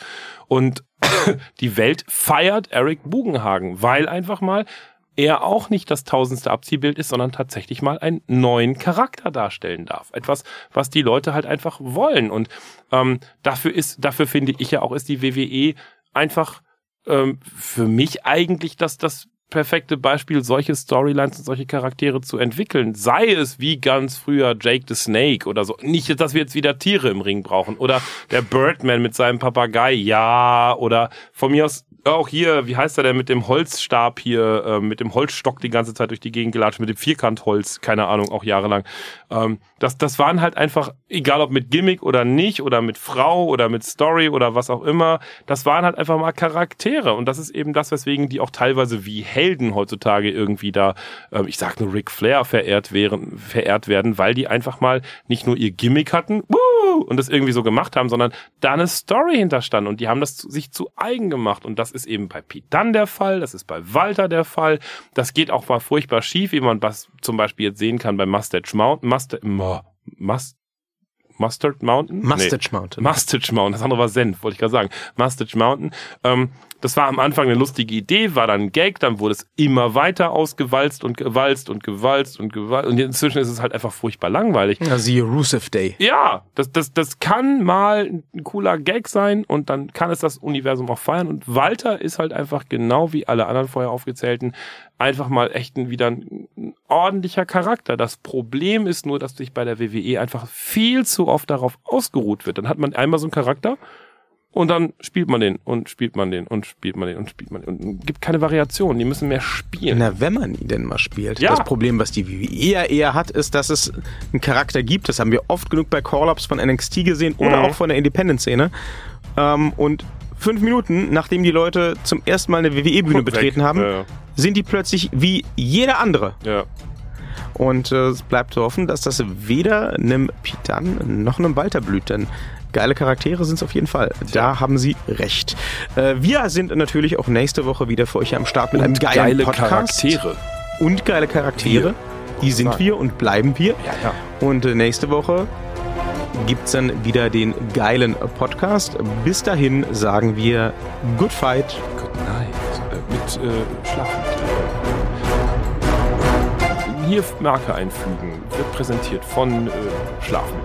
Speaker 2: Und [coughs] die Welt feiert Eric Bugenhagen, weil einfach mal er auch nicht das tausendste Abziehbild ist, sondern tatsächlich mal einen neuen Charakter darstellen darf. Etwas, was die Leute halt einfach wollen. Und ähm, dafür ist, dafür finde ich ja auch, ist die WWE einfach ähm, für mich eigentlich das, das perfekte Beispiel, solche Storylines und solche Charaktere zu entwickeln. Sei es wie ganz früher Jake the Snake oder so. Nicht, dass wir jetzt wieder Tiere im Ring brauchen. Oder der Birdman mit seinem Papagei, ja. Oder von mir aus auch hier, wie heißt er denn mit dem Holzstab hier, äh, mit dem Holzstock die ganze Zeit durch die Gegend gelatscht, mit dem Vierkantholz, keine Ahnung, auch jahrelang. Ähm, das, das waren halt einfach, egal ob mit Gimmick oder nicht, oder mit Frau oder mit Story oder was auch immer, das waren halt einfach mal Charaktere. Und das ist eben das, weswegen die auch teilweise wie Helden heutzutage irgendwie da, äh, ich sag nur Ric Flair verehrt, wären, verehrt werden, weil die einfach mal nicht nur ihr Gimmick hatten, wuh, und das irgendwie so gemacht haben, sondern da eine Story hinterstand und die haben das zu, sich zu eigen gemacht. Und das ist eben bei Dunn der Fall, das ist bei Walter der Fall. Das geht auch mal furchtbar schief, wie man was zum Beispiel jetzt sehen kann bei Mustache Mountain. Mustard, Must, Mustard Mountain?
Speaker 1: Mustache nee. Mountain.
Speaker 2: Mustache Mountain, das andere war Senf, wollte ich gerade sagen. Mustache Mountain. Ähm, das war am Anfang eine lustige Idee, war dann ein Gag, dann wurde es immer weiter ausgewalzt und gewalzt und gewalzt und gewalzt. Und inzwischen ist es halt einfach furchtbar langweilig.
Speaker 1: Ja, siehe Rusev Day.
Speaker 2: Ja, das, das, das kann mal ein cooler Gag sein und dann kann es das Universum auch feiern. Und Walter ist halt einfach genau wie alle anderen vorher aufgezählten einfach mal echt ein, wieder ein, ein ordentlicher Charakter. Das Problem ist nur, dass sich bei der WWE einfach viel zu oft darauf ausgeruht wird. Dann hat man einmal so einen Charakter und dann spielt man den und spielt man den und spielt man den und spielt man den und gibt keine Variation. Die müssen mehr spielen.
Speaker 1: Na, wenn man ihn denn mal spielt.
Speaker 2: Ja.
Speaker 1: Das Problem, was die WWE eher, eher hat, ist, dass es einen Charakter gibt. Das haben wir oft genug bei Call-Ups von NXT gesehen oder
Speaker 2: Mhm.
Speaker 1: auch von der Independent-Szene. Ähm, und fünf Minuten, nachdem die Leute zum ersten Mal eine WWE-Bühne
Speaker 2: Weg.
Speaker 1: betreten haben,
Speaker 2: Ja,
Speaker 1: sind die plötzlich wie jeder andere.
Speaker 2: ja.
Speaker 1: Und äh, es bleibt zu hoffen, dass das weder einem Pitan noch einem Walter blüht, denn geile Charaktere sind es auf jeden Fall. Da haben sie recht. Äh, wir sind natürlich auch nächste Woche wieder für euch am Start mit einem
Speaker 2: Und
Speaker 1: geilen
Speaker 2: geile
Speaker 1: Podcast.
Speaker 2: Charaktere.
Speaker 1: Und geile Charaktere. Die sind wir und bleiben wir.
Speaker 2: Ja, ja.
Speaker 1: Und äh, nächste Woche gibt es dann wieder den geilen Podcast. Bis dahin sagen wir Good Fight.
Speaker 2: Good Night. Äh, mit äh, Schlafmittel. Hier Marke einfügen. Wird präsentiert von äh, Schlafmittel.